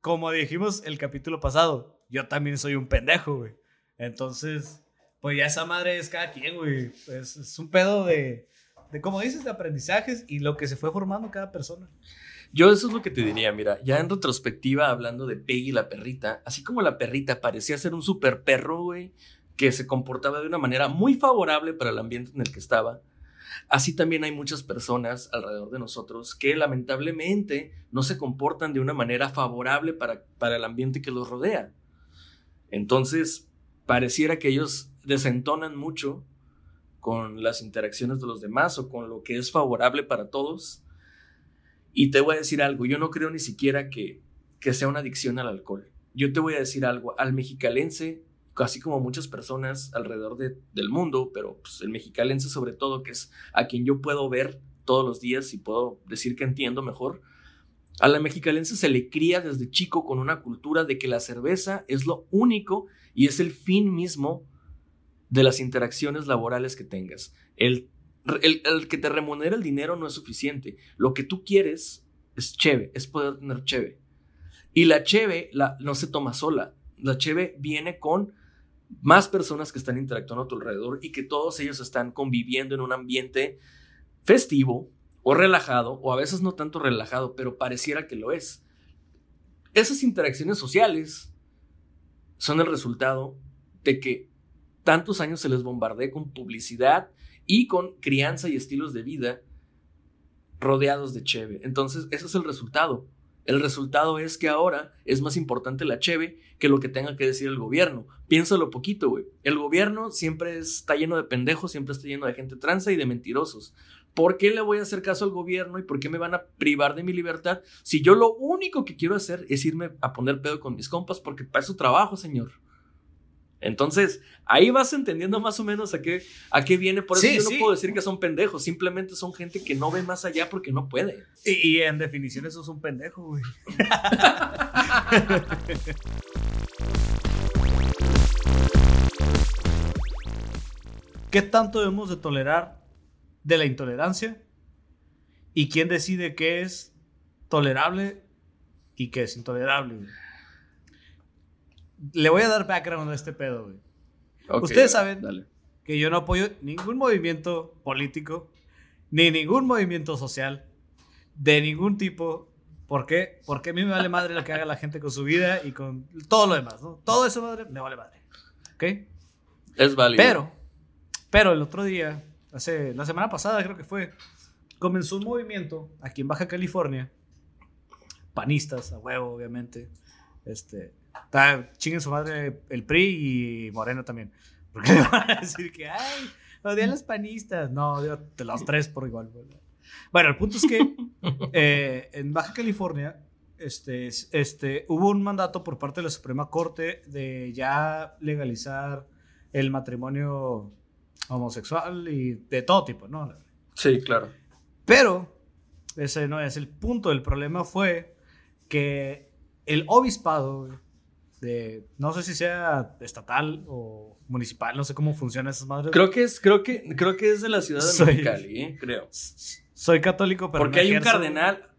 como dijimos el capítulo pasado, yo también soy un pendejo, güey. Entonces, pues ya esa madre es cada quien, güey. Es un pedo de de como dices, de aprendizajes y lo que se fue formando cada persona. Yo eso es lo que te diría, mira, ya en retrospectiva hablando de Peggy la perrita, así como la perrita parecía ser un super perro, güey, que se comportaba de una manera muy favorable para el ambiente en el que estaba, así también hay muchas personas alrededor de nosotros que lamentablemente no se comportan de una manera favorable para, para el ambiente que los rodea. Entonces, pareciera que ellos desentonan mucho con las interacciones de los demás o con lo que es favorable para todos. Y te voy a decir algo, yo no creo ni siquiera que, que sea una adicción al alcohol. Yo te voy a decir algo, al mexicalense, así como muchas personas alrededor de, del mundo, pero pues, el mexicalense sobre todo, que es a quien yo puedo ver todos los días y puedo decir que entiendo mejor, a la mexicalense se le cría desde chico con una cultura de que la cerveza es lo único y es el fin mismo de las interacciones laborales que tengas. El, el, que te remunere el dinero no es suficiente. Lo que tú quieres es cheve, es poder tener cheve. Y la cheve la, no se toma sola. La cheve viene con más personas que están interactuando a tu alrededor y que todos ellos están conviviendo en un ambiente festivo o relajado, o a veces no tanto relajado, pero pareciera que lo es. esas interacciones sociales son el resultado de que tantos años se les bombardee con publicidad y con crianza y estilos de vida rodeados de cheve. Entonces, ese es el resultado. El resultado es que ahora es más importante la cheve que lo que tenga que decir el gobierno. Piénsalo poquito, güey. El gobierno siempre está lleno de pendejos, siempre está lleno de gente tranza y de mentirosos. ¿Por qué le voy a hacer caso al gobierno y por qué me van a privar de mi libertad si yo lo único que quiero hacer es irme a poner pedo con mis compas porque para eso trabajo, señor? Entonces, ahí vas entendiendo más o menos a qué, a qué viene. Por eso Sí, yo no sí. puedo decir que son pendejos, simplemente son gente que no ve más allá porque no puede. Y, y en definición eso es un pendejo, güey. ¿Qué tanto debemos de tolerar de la intolerancia? ¿Y quién decide qué es tolerable y qué es intolerable? Le voy a dar background a este pedo, güey. Ok, Ustedes saben dale. que yo no apoyo ningún movimiento político, ni ningún movimiento social, de ningún tipo. ¿Por qué? Porque a mí me vale madre lo que haga la gente con su vida y con todo lo demás, ¿no? Todo eso madre me vale madre. ¿Ok? Es válido. Pero, pero el otro día, hace la semana pasada creo que fue, comenzó un movimiento aquí en Baja California, panistas, a huevo, obviamente. Este, está, chinguen su madre el PRI y Moreno también. Porque le van a decir que, ay, odian los panistas. No, odio los tres por igual. Bueno, el punto es que eh, en Baja California este, es- este, hubo un mandato por parte de la Suprema Corte de ya legalizar el matrimonio homosexual y de todo tipo, ¿no? Sí, claro. Pero ese no es el punto. El problema fue que el obispado no sé si sea estatal o municipal, no sé cómo funcionan esas madres. Creo que es, creo que, creo que es de la ciudad de Soy- Mexicali, ¿eh? creo. Soy católico, pero Porque no hay un cardenal.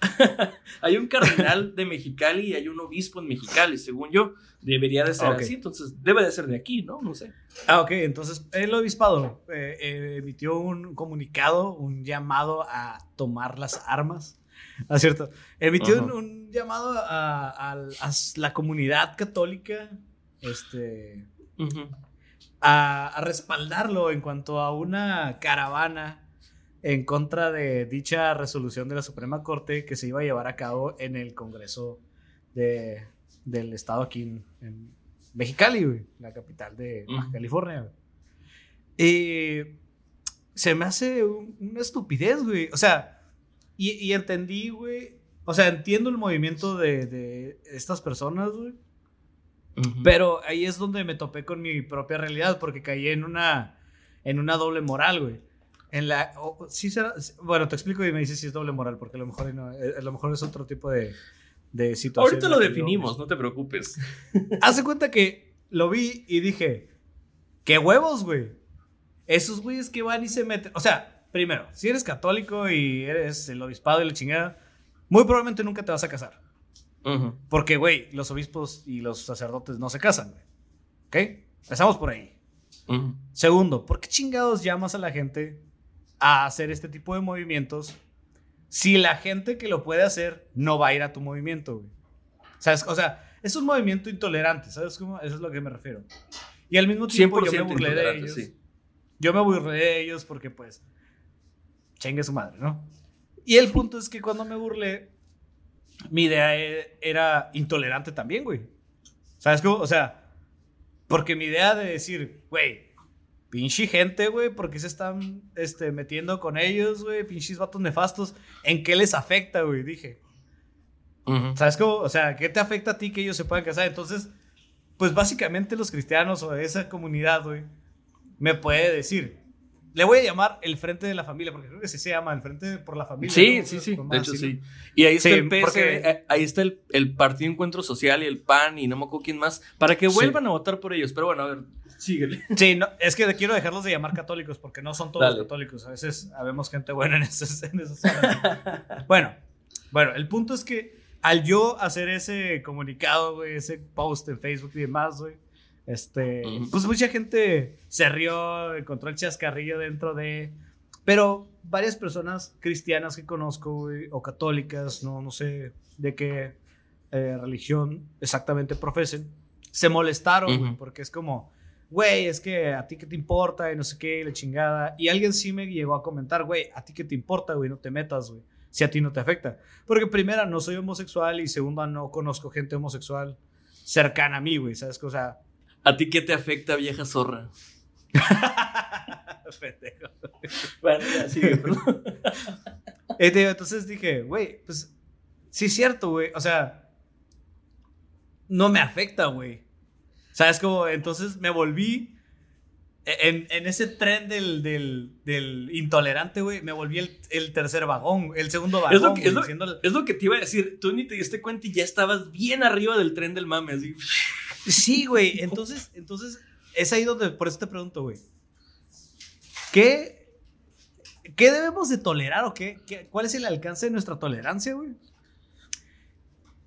hay un cardenal de Mexicali y hay un obispo en Mexicali, según yo. Debería de ser así, entonces debe de ser de aquí, ¿no? No sé. Ah, ok, entonces el obispado eh, eh, emitió un comunicado, un llamado a tomar las armas. Ah, cierto. Emitió un, un llamado a, a- a la comunidad católica este, Ujú. a, a respaldarlo en cuanto a una caravana en contra de dicha resolución de la Suprema Corte que se iba a llevar a cabo en el Congreso de- del Estado aquí en, en Mexicali, güey, la capital de Baja Ujú. California. güey. Y se me hace un- una estupidez, güey. O sea, y, y entendí, güey. O sea, entiendo el movimiento de, de estas personas, güey. Pero ahí es donde me topé con mi propia realidad, porque caí en una, en una doble moral, güey. En la, sí será, bueno, te explico y me dices si es doble moral, porque a lo mejor, no- eh, a lo mejor es otro tipo de, de situación. Ahorita lo yo- definimos, no te preocupes. Hace cuenta que lo vi y dije, ¿qué huevos, güey? Esos güeyes que van y se meten. O sea, primero, si eres católico y eres el obispado y la chingada, muy probablemente nunca te vas a casar. Porque, güey, los obispos y los sacerdotes no se casan, güey. ¿Ok? Empezamos por ahí. Segundo, ¿por qué chingados llamas a la gente a hacer este tipo de movimientos si la gente que lo puede hacer no va a ir a tu movimiento, güey? ¿Sabes? O sea, es un movimiento intolerante, ¿sabes cómo? Eso es lo que me refiero. Y al mismo tiempo yo me 100% burlé de ellos. sí. Yo me burlé de ellos porque, pues, chingue su madre, ¿no? Y el punto es que cuando me burlé, mi idea e- era intolerante también, güey. ¿Sabes cómo? O sea, porque mi idea de decir, güey, pinche gente, güey, ¿por qué se están este, metiendo con ellos, güey? Pinches vatos nefastos. ¿En qué les afecta, güey? Dije. ¿Sabes cómo? O sea, ¿qué te afecta a ti que ellos se puedan casar? Entonces, pues básicamente los cristianos o esa comunidad, güey, me puede decir. Le voy a llamar el Frente de la Familia, porque creo que sí se llama el Frente por la Familia. Sí, ¿no? sí, sí. De hecho, sí. Y ahí está Sí, el PS, porque- eh, ahí está el, el Partido Encuentro Social y el PAN y no me acuerdo quién más, para que Sí. vuelvan a votar por ellos. Pero bueno, a ver, síguele. Sí, no, es que quiero dejarlos de llamar católicos porque no son todos Dale. católicos. A veces habemos gente buena en esas, en esas bueno, bueno, el punto es que al yo hacer ese comunicado, güey, ese post en Facebook y demás, güey, este, pues mucha gente se rió, encontró el chascarrillo dentro de. Pero varias personas cristianas que conozco, güey, o católicas, no, no sé de qué eh, religión exactamente profesen, se molestaron, güey, Ujú. porque es como, güey, es que a ti qué te importa y no sé qué, y la chingada. Y alguien sí me llegó a comentar, güey, a ti qué te importa, güey, no te metas, güey, si a ti no te afecta. Porque primera, no soy homosexual y segunda, no conozco gente homosexual cercana a mí, güey, ¿sabes? O sea, ¿A ti qué te afecta, vieja zorra? pendejo. Bueno, ya sigue, perdón. Eh, entonces dije, güey, pues sí es cierto, güey. O sea, no me afecta, güey. ¿Sabes cómo? Entonces me volví en, en ese tren del, del, del intolerante, güey. Me volví el, el tercer vagón, el segundo vagón. Es lo, que, lo, es lo que te iba a decir. Tú ni te diste cuenta y ya estabas bien arriba del tren del mame. Así. Sí, güey. Entonces, entonces, es ahí donde, por eso te pregunto, güey. ¿Qué, ¿Qué debemos de tolerar o qué, qué- ¿Cuál es el alcance de nuestra tolerancia, güey?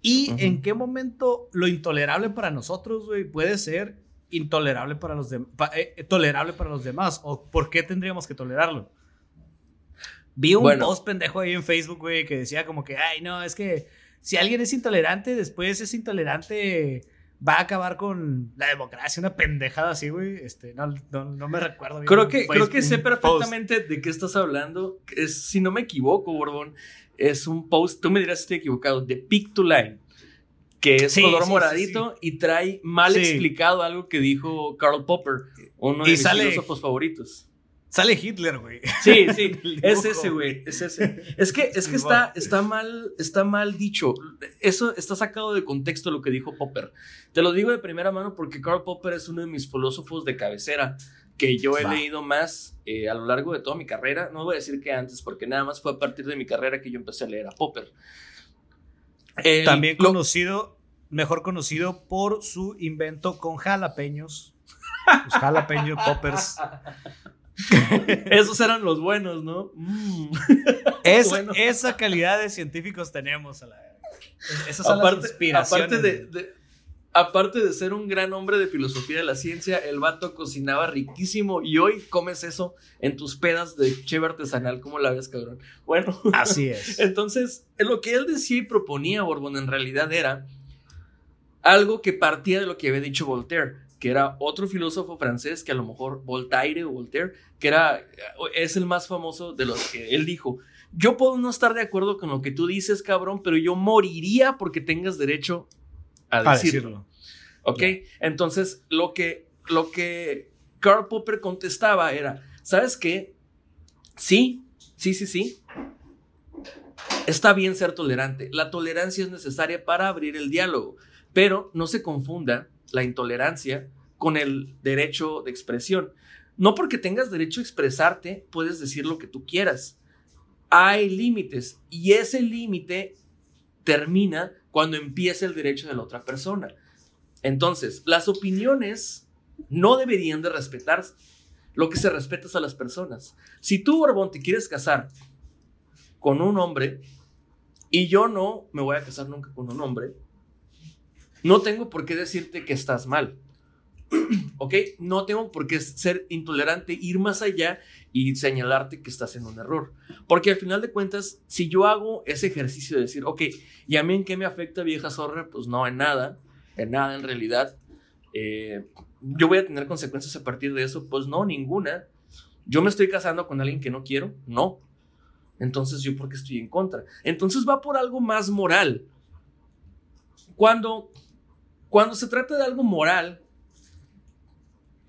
¿Y en qué momento lo intolerable para nosotros, güey, puede ser intolerable para los demás, tolerable para los demás? ¿O por qué tendríamos que tolerarlo? Vi un Bueno. post pendejo ahí en Facebook, güey, que decía como que, ay, no, es que si alguien es intolerante, después es intolerante, va a acabar con la democracia, una pendejada así, güey. Este, no, no, no me recuerdo bien. Creo que, creo que sé post. perfectamente de qué estás hablando. Es, si no me equivoco, Borbón, es un post, tú me dirás si estoy equivocado, de Pick to Line, que es Sí, color sí, sí, moradito y trae mal explicado algo que dijo Karl Popper, uno de Y mis sale- filósofos favoritos. Sale Hitler, güey. Sí, sí, es ese, güey, es ese. Es que, es que está, está mal, está mal dicho. Eso está sacado de contexto lo que dijo Popper. Te lo digo de primera mano porque Karl Popper es uno de mis filósofos de cabecera que yo he Va. leído más eh, a lo largo de toda mi carrera. No voy a decir que antes, porque nada más fue a partir de mi carrera que yo empecé a leer a Popper. El- También lo- conocido, mejor conocido por su invento con jalapeños. Los jalapeño poppers. esos eran los buenos, ¿no? Mm. Es- Bueno. Esa calidad de científicos tenemos a la Esas son aparte, las inspiraciones. aparte de, de- aparte de ser un gran hombre de filosofía de la ciencia, el vato cocinaba riquísimo y hoy comes eso en tus pedas de cheve artesanal. ¿Cómo la ves, cabrón? Bueno, Así es. entonces lo que él decía y proponía, Borbón, en realidad era algo que partía de lo que había dicho Voltaire, que era otro filósofo francés que a lo mejor Voltaire o Voltaire, que era, es el más famoso de los que él dijo. Yo puedo no estar de acuerdo con lo que tú dices, cabrón, pero yo moriría porque tengas derecho a A decirlo. decirlo. ¿Ok? Entonces, lo que, lo que Karl Popper contestaba era, ¿sabes qué? Sí, sí, sí, sí. Está bien ser tolerante. La tolerancia es necesaria para abrir el diálogo, pero no se confunda la intolerancia con el derecho de expresión. No porque tengas derecho a expresarte, puedes decir lo que tú quieras. Hay límites y ese límite termina cuando empieza el derecho de la otra persona. Entonces, las opiniones no deberían de respetarse. Lo que se respeta es a las personas. Si tú, Borbón, te quieres casar con un hombre y yo no me voy a casar nunca con un hombre, no tengo por qué decirte que estás mal. ¿Ok? No tengo por qué ser intolerante, ir más allá y señalarte que estás en un error. Porque al final de cuentas, si yo hago ese ejercicio de decir, ok, ¿y a mí en qué me afecta vieja zorra? Pues no, en nada, en nada en realidad. Eh, yo voy a tener consecuencias a partir de eso, pues no, ninguna. Yo me estoy casando con alguien que no quiero, no. Entonces, ¿yo por qué estoy en contra? Entonces va por algo más moral. Cuando, cuando se trata de algo moral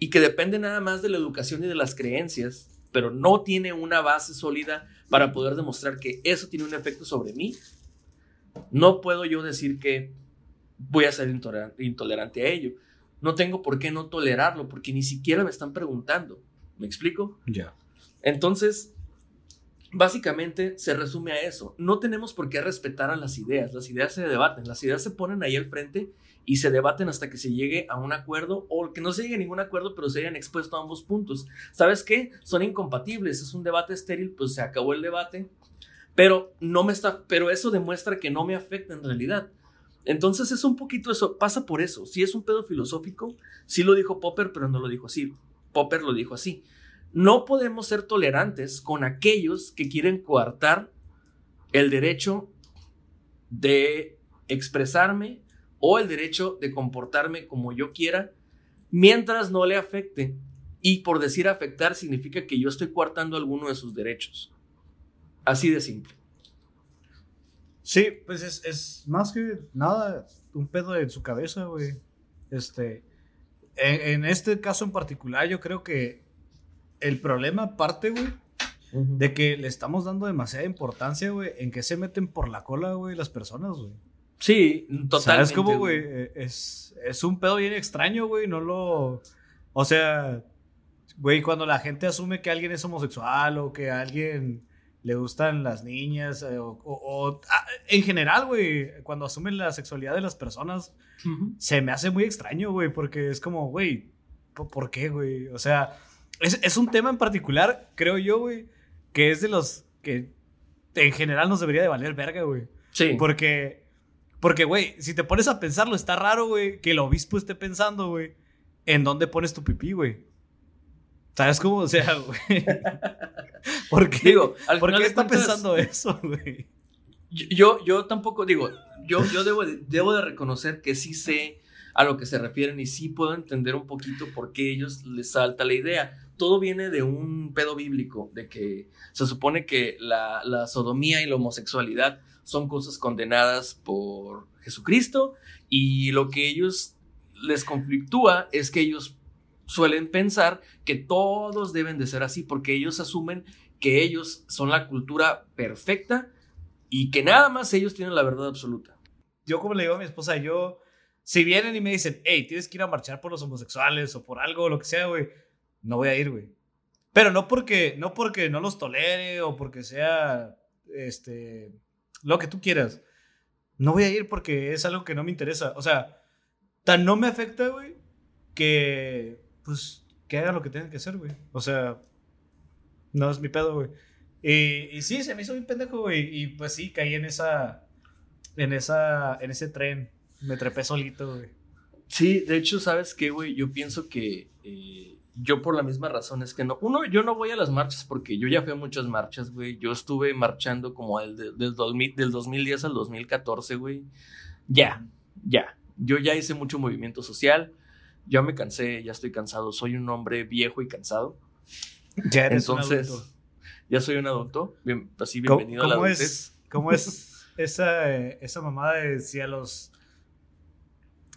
y que depende nada más de la educación y de las creencias, pero no tiene una base sólida para poder demostrar que eso tiene un efecto sobre mí, no puedo yo decir que voy a ser intolerante, intolerante a ello. No tengo por qué no tolerarlo, porque ni siquiera me están preguntando. ¿Me explico? Ya. Entonces, básicamente se resume a eso. No tenemos por qué respetar a las ideas. Las ideas se debaten, las ideas se ponen ahí al frente y se debaten hasta que se llegue a un acuerdo o que no se llegue a ningún acuerdo, pero se hayan expuesto a ambos puntos. ¿Sabes qué? Son incompatibles. Es un debate estéril, pues se acabó el debate. Pero no me está, pero eso demuestra que no me afecta en realidad. Entonces es un poquito eso, pasa por eso. Si es un pedo filosófico, sí lo dijo Popper, pero no lo dijo así. Popper lo dijo así. No podemos ser tolerantes con aquellos que quieren coartar el derecho de expresarme o el derecho de comportarme como yo quiera mientras no le afecte. Y por decir afectar significa que yo estoy coartando alguno de sus derechos. Así de simple. Sí, pues es, es más que nada un pedo en su cabeza, güey. Este, en, en este caso en particular, yo creo que el problema parte, güey, de que le estamos dando demasiada importancia, güey, en que se meten por la cola, güey, las personas, güey. Sí, totalmente. ¿Sabes cómo, güey? Eh, Es, es un pedo bien extraño, güey. No lo. O sea, güey, cuando la gente asume que alguien es homosexual o que a alguien le gustan las niñas eh, o, o- o- ah, en general, güey, cuando asumen la sexualidad de las personas, Ujú. se me hace muy extraño, güey, porque es como, güey, ¿po- ¿por qué, güey? O sea, es, es un tema en particular, creo yo, güey, que es de los que en general nos debería de valer verga, güey. Sí. Porque, porque, güey, si te pones a pensarlo, está raro, güey, que el obispo esté pensando, güey, en dónde pones tu pipí, güey. ¿Sabes cómo? O sea, güey. ¿Por qué, Digo, al ¿por qué está cuentas- pensando eso, güey? Yo, yo tampoco digo, yo, yo debo, de, debo de reconocer que sí sé a lo que se refieren y sí puedo entender un poquito por qué ellos les salta la idea. Todo viene de un pedo bíblico, de que se supone que la, la sodomía y la homosexualidad son cosas condenadas por Jesucristo y lo que ellos les conflictúa es que ellos suelen pensar que todos deben de ser así porque ellos asumen que ellos son la cultura perfecta y que nada más ellos tienen la verdad absoluta. Yo, como le digo a mi esposa, yo, si vienen y me dicen, hey, tienes que ir a marchar por los homosexuales o por algo, lo que sea, güey, no voy a ir, güey. Pero no porque, no porque no los tolere o porque sea, este, lo que tú quieras. No voy a ir porque es algo que no me interesa. O sea, tan no me afecta, güey, que, pues, que hagan lo que tengan que hacer, güey. O sea, no es mi pedo, güey. Y, y sí, se me hizo bien pendejo, güey. Y pues sí, caí en esa, en esa, en ese tren. Me trepé solito, güey. Sí, de hecho, ¿sabes qué, güey? Yo pienso que eh, yo por la misma razón es que no. Uno, yo no voy a las marchas porque yo ya fui a muchas marchas, güey. Yo estuve marchando como el de- del, 2000 del 2010 al 2014, güey. Ya, ya. Yo ya hice mucho movimiento social. Ya me cansé, ya estoy cansado. Soy un hombre viejo y cansado. Ya Entonces, ya soy un adulto. Bien, así, ¿Cómo, bienvenido a la cómo adultez. es, ¿Cómo es esa, eh, esa mamada de si a los.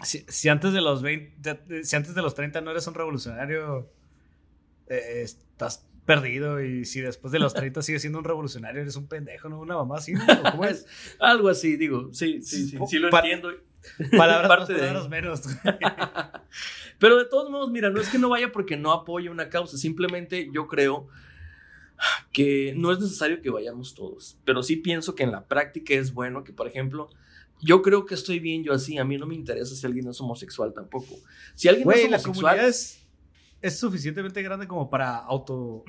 Si, si antes de los 20, de- si antes de los 30 no eres un revolucionario, eh, estás perdido. Y si después de los 30 sigues siendo un revolucionario, eres un pendejo, ¿no? Una mamá así, ¿no? ¿O ¿Cómo es? Algo así, digo. Sí, sí, sí. Sí lo Pa- entiendo. Palabras más, Parte de- palabras menos. Pero de todos modos, mira, no es que no vaya porque no apoye una causa, simplemente yo creo que no es necesario que vayamos todos, pero sí pienso que en la práctica es bueno que, por ejemplo, yo creo que estoy bien yo así, a mí no me interesa si alguien es homosexual tampoco. Si alguien Güey, es la homosexual, comunidad es, es suficientemente grande como para auto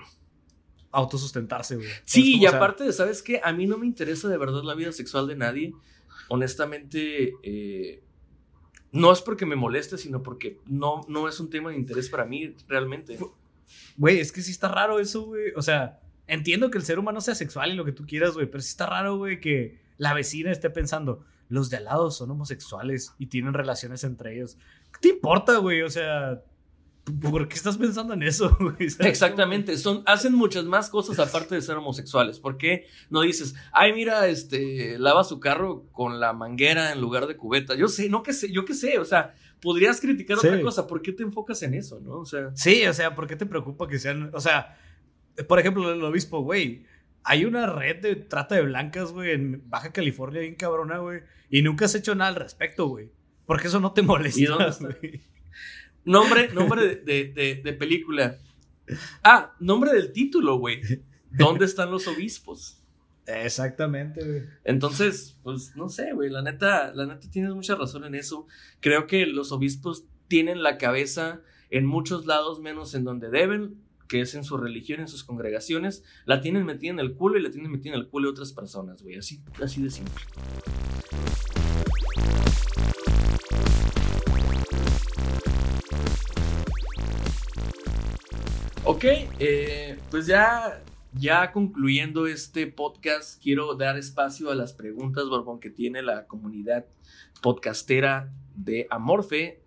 autosustentarse, güey. ¿Sabes Sí, y aparte de, ¿sabes qué? A mí no me interesa de verdad la vida sexual de nadie. Honestamente, eh, no es porque me moleste, sino porque no, no es un tema de interés para mí realmente. Güey, es que sí está raro eso, güey. O sea, entiendo que el ser humano sea sexual y lo que tú quieras, güey, pero sí está raro, güey, que la vecina esté pensando, los de al lado son homosexuales y tienen relaciones entre ellos. ¿Qué te importa, güey? O sea, ¿por qué estás pensando en eso. Exactamente, son, hacen muchas más cosas aparte de ser homosexuales. ¿Por qué no dices, ay, mira, este, lava su carro con la manguera en lugar de cubeta? Yo sé, no que sé, yo qué sé, o sea, podrías criticar Sí. otra cosa, ¿por qué te enfocas en eso, no? O sea, Sí, o sea, ¿por qué te preocupa que sean, o sea, por ejemplo, el obispo, güey, hay una red de trata de blancas, güey, en Baja California bien cabrona, güey, y nunca has hecho nada al respecto, güey. Porque eso no te molesta, ¿Y dónde está? güey. nombre, nombre de, de- de- de película. Ah, nombre del título, güey. ¿Dónde están los obispos? Exactamente, güey. Entonces, pues no sé, güey, la neta, la neta tienes mucha razón en eso. Creo que los obispos tienen la cabeza en muchos lados menos en donde deben, que es en su religión, en sus congregaciones, la tienen metida en el culo y la tienen metida en el culo de otras personas, güey, así, así de simple. Ok, eh, pues ya ya concluyendo este podcast, quiero dar espacio a las preguntas, Borbón, que tiene la comunidad podcastera de Amorfe.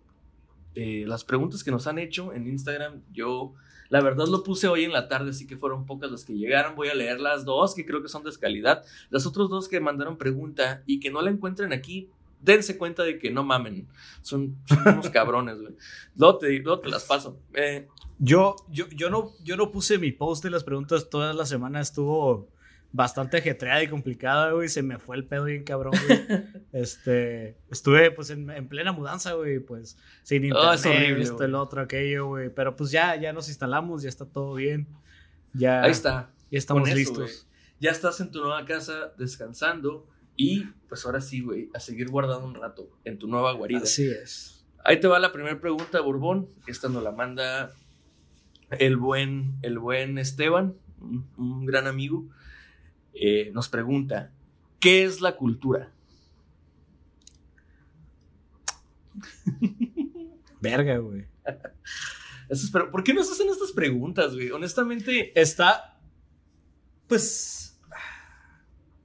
Eh, las preguntas que nos han hecho en Instagram, yo la verdad lo puse hoy en la tarde, así que fueron pocas las que llegaron. Voy a leer las dos que creo que son de calidad. Las otras dos que mandaron pregunta y que no la encuentren aquí, dense cuenta de que no mamen. Son, son unos cabrones, güey. Luego te, luego te las paso. Eh, Yo, yo, yo, no, yo no puse mi post de las preguntas toda la semana. Estuvo bastante ajetreada y complicada, güey. Se me fue el pedo bien cabrón, güey. este, estuve pues en, en plena mudanza, güey, pues sin internet, Oh, es horrible, esto, el otro, aquello, güey. Pero pues ya, ya nos instalamos, ya está todo bien. Ya, ahí está. ya estamos eso, listos. güey. Ya estás en tu nueva casa descansando y pues ahora sí, güey, a seguir guardando un rato en tu nueva guarida. Así es. Ahí te va la primera pregunta, Borbón. Esta nos la manda el buen, el buen Esteban, un, un gran amigo. Eh, nos pregunta, ¿qué es la cultura? Verga, güey. ¿Por qué nos hacen estas preguntas, güey? Honestamente, Está, pues,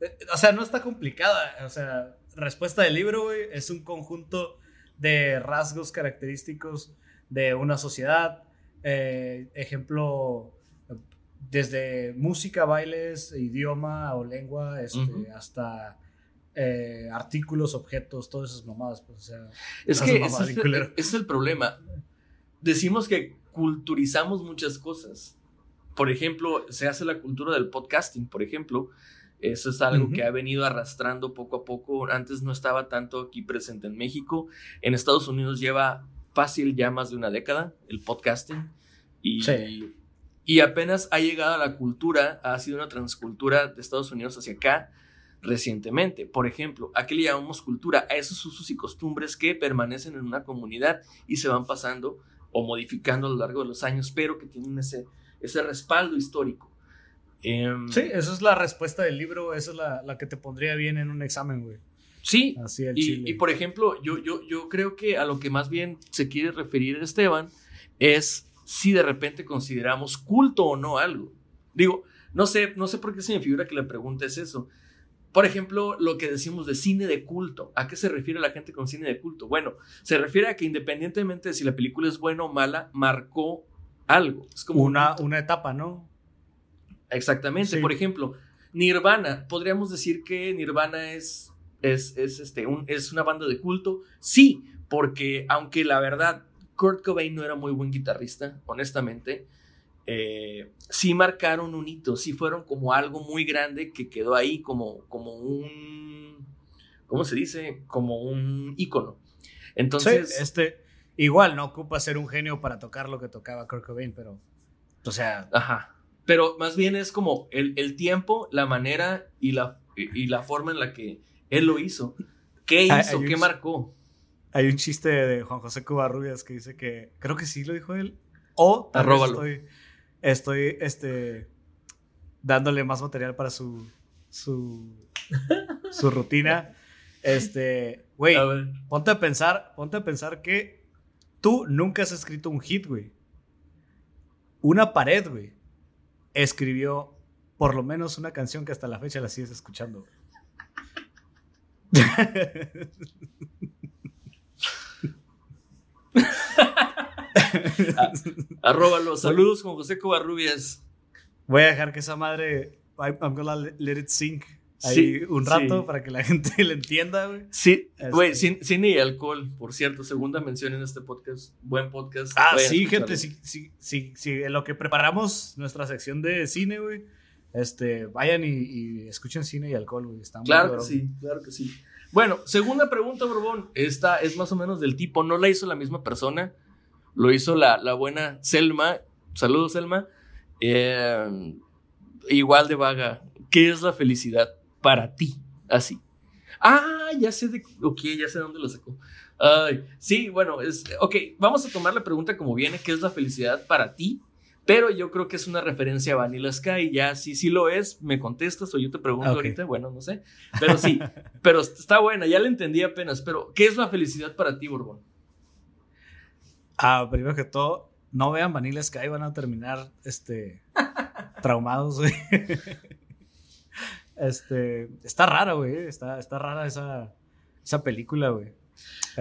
eh, o sea, no está complicada. O sea, respuesta del libro, güey, es un conjunto de rasgos característicos de una sociedad. Eh, ejemplo, desde música, bailes, idioma o lengua, este, hasta eh, artículos, objetos, todas esas mamadas. Pues, o sea, es que ese es, culero. ese es el problema. Decimos que culturizamos muchas cosas. Por ejemplo, se hace la cultura del podcasting, por ejemplo. Eso es algo que ha venido arrastrando poco a poco. Antes no estaba tanto aquí presente en México. En Estados Unidos lleva fácil ya más de una década el podcasting. Y, Sí. Y apenas ha llegado a la cultura, ha sido una transcultura de Estados Unidos hacia acá recientemente. Por ejemplo, ¿a qué le llamamos cultura? A esos usos y costumbres que permanecen en una comunidad y se van pasando o modificando a lo largo de los años, pero que tienen ese, ese respaldo histórico. Em, sí, esa es la respuesta del libro. Esa es la, la que te pondría bien en un examen, güey. sí, Así el Y, chile. y, por ejemplo, yo, yo, yo creo que a lo que más bien se quiere referir Esteban es si de repente consideramos culto o no algo. Digo, no sé, no sé por qué se me figura que la pregunta es eso. Por ejemplo, lo que decimos de cine de culto. ¿A qué se refiere la gente con cine de culto? Bueno, se refiere a que independientemente de si la película es buena o mala, marcó algo. Es como un una, una etapa, ¿no? Exactamente. Sí. Por ejemplo, Nirvana. ¿Podríamos decir que Nirvana es, es, es, este, un- es una banda de culto? Sí, porque aunque la verdad Kurt Cobain no era muy buen guitarrista, honestamente, eh, sí marcaron un hito, sí fueron como algo muy grande que quedó ahí como, como un... ¿Cómo se dice? Como un ícono. Entonces, Sí, este, igual no ocupa ser un genio para tocar lo que tocaba Kurt Cobain, pero, o sea, Ajá. Pero más bien es como el, el tiempo, la manera y la, y, la forma en la que él lo hizo. ¿Qué Hay- hizo? ¿Qué marcó? Hay un chiste de Juan José Covarrubias que dice que, creo que sí lo dijo él, o estoy, estoy, este, dándole más material para su, su, su rutina. Este, güey, ponte a pensar, ponte a pensar que tú nunca has escrito un hit, güey. Una pared, güey, escribió por lo menos una canción que hasta la fecha la sigues escuchando. Arróbalo. Saludos con José Covarrubias. Voy a dejar que esa madre, I'm gonna let it sink ahí Sí, un rato sí. para que la gente le entienda, güey. Sí, Este- güey, cin- cine y alcohol, por cierto, segunda mención en este podcast. Buen podcast. Ah, Vayan a sí, gente, sí, sí, sí, sí, en lo que preparamos nuestra sección de cine, güey. Este, vayan y, y escuchen cine y alcohol, güey. Está muy Claro que sí, claro que sí. Bueno, segunda pregunta, Borbón. Esta es más o menos del tipo, no la hizo la misma persona, lo hizo la, la buena Selma. Saludos, Selma. Eh, igual de vaga. ¿Qué es la felicidad para ti? Así. Ah, ya sé de. Ok, ya sé dónde lo sacó. Ay, sí, bueno, es. Ok, vamos a tomar la pregunta como viene: ¿qué es la felicidad para ti? Pero yo creo que es una referencia a Vanilla Sky. Ya, si sí lo es, me contestas o yo te pregunto ahorita. Bueno, no sé. Pero sí, pero está buena, ya la entendí apenas. Pero, ¿qué es la felicidad para ti, Borbón? Ah, primero que todo, no vean Vanilla Sky, van a terminar, este, traumados, güey. Este, está rara, güey. Está, está rara esa, esa película, güey.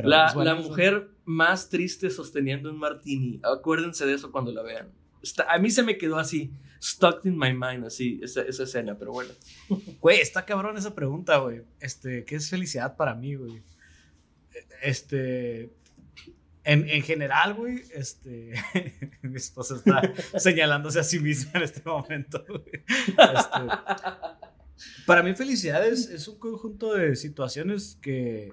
La, es buena, la mujer más triste sosteniendo un martini. Acuérdense de eso cuando la vean. Está- a mí se me quedó así, stuck in my mind, así, esa, esa escena, pero bueno. Güey, está cabrón esa pregunta, güey. Este, ¿qué es felicidad para mí, güey? Este. En, en general, güey, este. mi esposa está señalándose a sí misma en este momento. Este, para mí, felicidad es, es un conjunto de situaciones que,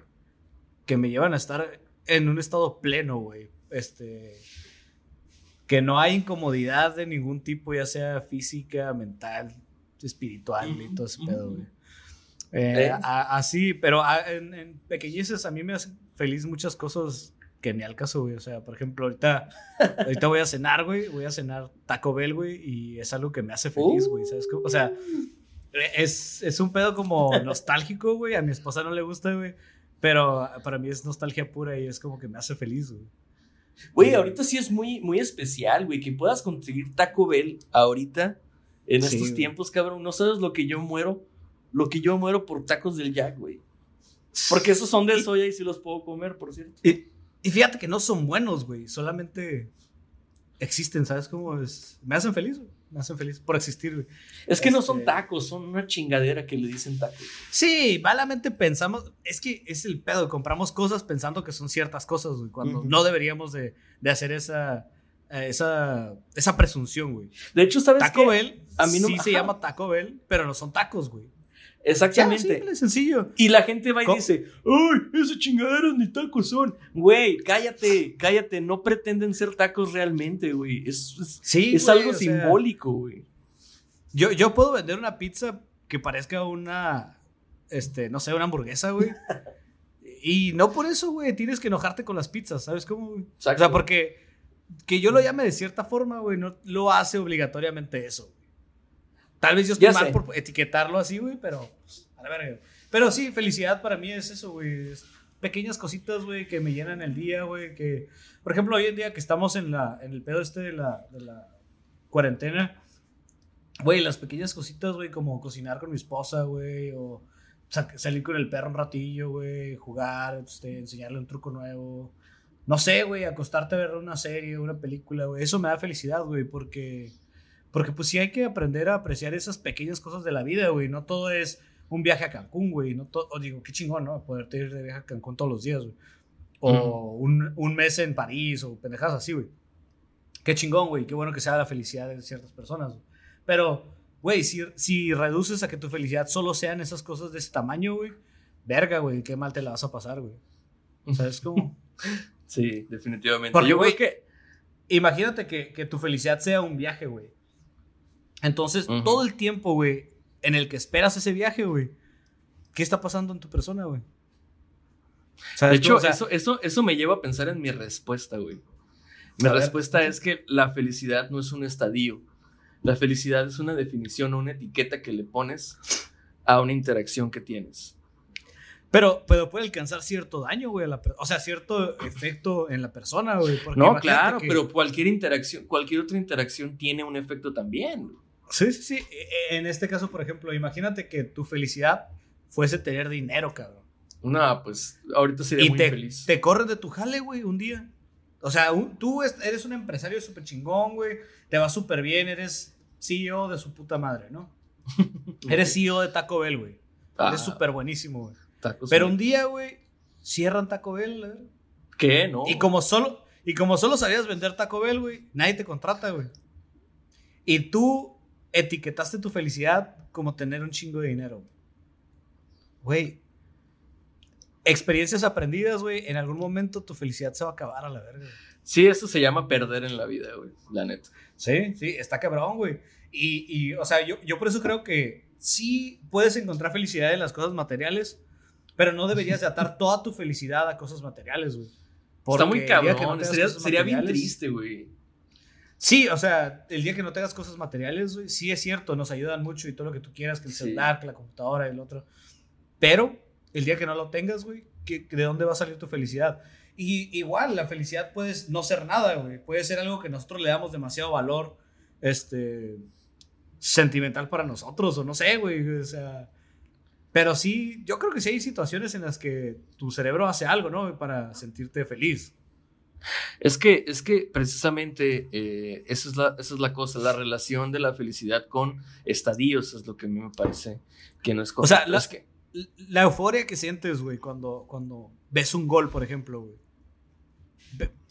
que me llevan a estar en un estado pleno, güey. Este. Que no hay incomodidad de ningún tipo, ya sea física, mental, espiritual y todo ese pedo, güey. Eh, así, pero a- en, en pequeñeces a mí me hacen feliz muchas cosas que ni al caso, güey. O sea, por ejemplo, ahorita, ahorita voy a cenar, güey. Voy a cenar Taco Bell, güey. Y es algo que me hace feliz, güey. ¿Sabes cómo? O sea, es, es un pedo como nostálgico, güey. A mi esposa no le gusta, güey. Pero para mí es nostalgia pura y es como que me hace feliz, güey. Güey, ahorita sí es muy, muy especial, güey, que puedas conseguir Taco Bell ahorita, en Sí, estos güey. tiempos, cabrón. No sabes lo que yo muero, lo que yo muero por tacos del Jack, güey. Porque esos son de soya y sí los puedo comer, por cierto. Y, y fíjate que no son buenos, güey. Solamente existen, ¿sabes cómo es? Me hacen feliz, güey. Me hacen feliz por existir, güey. Es que no son Este- tacos, son una chingadera que le dicen tacos. Sí, malamente pensamos, es que es el pedo, compramos cosas pensando que son ciertas cosas, güey, cuando no deberíamos de, de hacer esa, esa, esa presunción, güey. De hecho, ¿sabes Taco qué? Bell A mí no- sí se llama Taco Bell, pero no son tacos, güey. Ya, Exactamente. simple, sencillo. Y la gente va y ¿Cómo? dice, ¡Ay, esas chingaderas ni tacos son! Güey, cállate, cállate, no pretenden ser tacos realmente, güey. Es, es, Sí, es güey, algo sea, simbólico, güey. Yo, yo puedo vender una pizza que parezca una, este, no sé, una hamburguesa, güey. Y no por eso, güey, tienes que enojarte con las pizzas, ¿sabes cómo, güey? O sea, porque que yo lo llame de cierta forma, güey, no lo hace obligatoriamente eso. Tal vez yo estoy mal sé. por etiquetarlo así, güey, pero pues, a la verga. Pero sí, felicidad para mí es eso, güey. es pequeñas cositas, güey, que me llenan el día, güey. Que, por ejemplo, hoy en día que estamos en, la, en el pedo este de la, de la cuarentena, güey, las pequeñas cositas, güey, como cocinar con mi esposa, güey, o sa- salir con el perro un ratillo, güey, jugar, este, enseñarle un truco nuevo. No sé, güey, acostarte a ver una serie, una película, güey. Eso me da felicidad, güey, porque, porque pues sí hay que aprender a apreciar esas pequeñas cosas de la vida, güey. No todo es un viaje a Cancún, güey. No o digo, qué chingón, ¿no? Poderte ir de viaje a Cancún todos los días, güey. O un, un mes en París, o pendejadas así, güey. Qué chingón, güey. Qué bueno que sea la felicidad de ciertas personas, güey. Pero, güey, si, si reduces a que tu felicidad solo sean esas cosas de ese tamaño, güey, verga, güey, qué mal te la vas a pasar, güey. ¿Sabes cómo? Sí, definitivamente. Porque, Yo güey, que. Imagínate que, que tu felicidad sea un viaje, güey. Entonces, todo el tiempo, güey, en el que esperas ese viaje, güey, ¿qué está pasando en tu persona, güey? De ¿Sabes hecho, cómo? O sea, eso, eso, eso me lleva a pensar en mi respuesta, güey. Mi ver. respuesta es que la felicidad no es un estadio. La felicidad es una definición o una etiqueta que le pones a una interacción que tienes. Pero, pero puede alcanzar cierto daño, güey, a la o sea, cierto efecto en la persona, güey. No, claro, que- pero cualquier interacción, cualquier otra interacción tiene un efecto también. Sí, sí, sí. E- En este caso, por ejemplo, imagínate que tu felicidad fuese tener dinero, cabrón. No, pues ahorita sería Y muy te, feliz. te corren de tu jale, güey, un día. O sea, un- tú es- eres un empresario súper chingón, güey. Te va súper bien, eres CEO de su puta madre, ¿no? Eres CEO de Taco Bell, güey. Ah, Eres súper buenísimo, güey. Pero un día, güey, cierran Taco Bell, ¿eh? ¿Qué? No. Y como solo, y como solo sabías vender Taco Bell, güey, nadie te contrata, güey. Y tú etiquetaste tu felicidad como tener un chingo de dinero. Güey. Experiencias aprendidas, güey. En algún momento tu felicidad se va a acabar a la verga. Sí, eso se llama perder en la vida, güey. La neta. Sí, sí, está cabrón, güey. Y, y, o sea, yo, yo por eso creo que sí puedes encontrar felicidad en las cosas materiales, pero no deberías de atar toda tu felicidad a cosas materiales, güey. Está muy no cabrón. tengas sería sería bien triste, güey. Sí, o sea, el día que no tengas cosas materiales, güey, sí es cierto, nos ayudan mucho y todo lo que tú quieras, que el Sí. celular, que la computadora el otro. Pero el día que no lo tengas, güey, ¿qué- ¿de dónde va a salir tu felicidad? Y igual, la felicidad puede no ser nada, güey. Puede ser algo que nosotros le damos demasiado valor, este, sentimental para nosotros, o no sé, güey, o sea... Pero sí, yo creo que sí hay situaciones en las que tu cerebro hace algo, ¿no? Para sentirte feliz. Es que, es que precisamente eh, esa, es la, esa es la cosa, la relación de la felicidad con estadios es lo que a mí me parece que no es O sea, la, Es que- la euforia que sientes, güey, cuando, cuando ves un gol, por ejemplo, güey.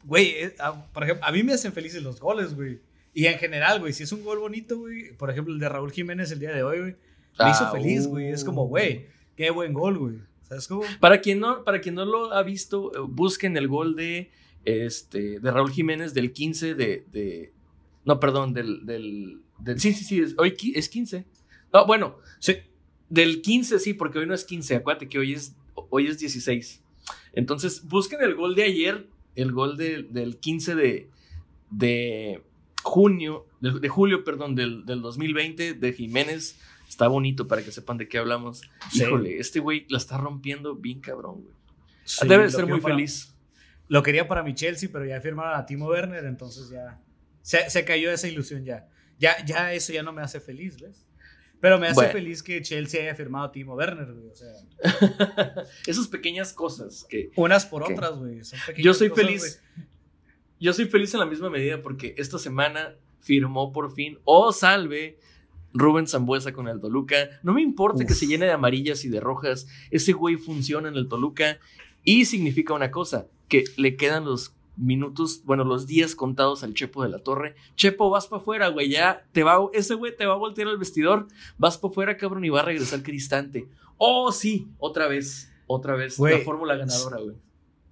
Güey, eh, a- por ejemplo, a mí me hacen felices los goles, güey. Y en general, güey, si es un gol bonito, güey, por ejemplo, el de Raúl Jiménez el día de hoy, güey, me hizo Ah, feliz, güey. Es como, uh. güey, qué buen gol, güey. ¿Sabes cómo? Para quien no, para quien no lo ha visto, eh, busquen el gol de, este, de Raúl Jiménez del 15 de, de- no, perdón, del, del, del- sí, sí, sí, es, hoy es 15. No, bueno, Sí. del 15 sí, porque hoy no es 15, acuérdate que hoy es, hoy es 16. Entonces, busquen el gol de ayer, el gol de- del 15 de, de junio, de, de julio, perdón, del, del 2020 de Jiménez. Está bonito para que sepan de qué hablamos. Sí. Híjole, este güey la está rompiendo bien cabrón, güey. Sí, Debe de ser muy para- feliz. Lo quería para mi Chelsea, pero ya firmaron a Timo Werner, entonces ya se, se cayó esa ilusión ya. ya. Ya eso ya no me hace feliz, ¿ves? Pero me hace Bueno. feliz que Chelsea haya firmado a Timo Werner, güey. O sea, Esas pequeñas cosas que unas por ¿Qué? otras, güey. son pequeñas yo soy cosas, feliz. Yo soy feliz en la misma medida porque esta semana firmó por fin, oh salve, Rubén Zambuesa con el Toluca. No me importa que Uf. se llene de amarillas y de rojas, ese güey funciona en el Toluca y significa una cosa, que le quedan los minutos, bueno, los días contados al Chepo de la Torre. Chepo, vas para afuera, güey, ya te va, ese güey te va a voltear al vestidor, vas para afuera, cabrón, y va a regresar cristante. Oh, sí, otra vez, otra vez, Güey. la fórmula ganadora, güey.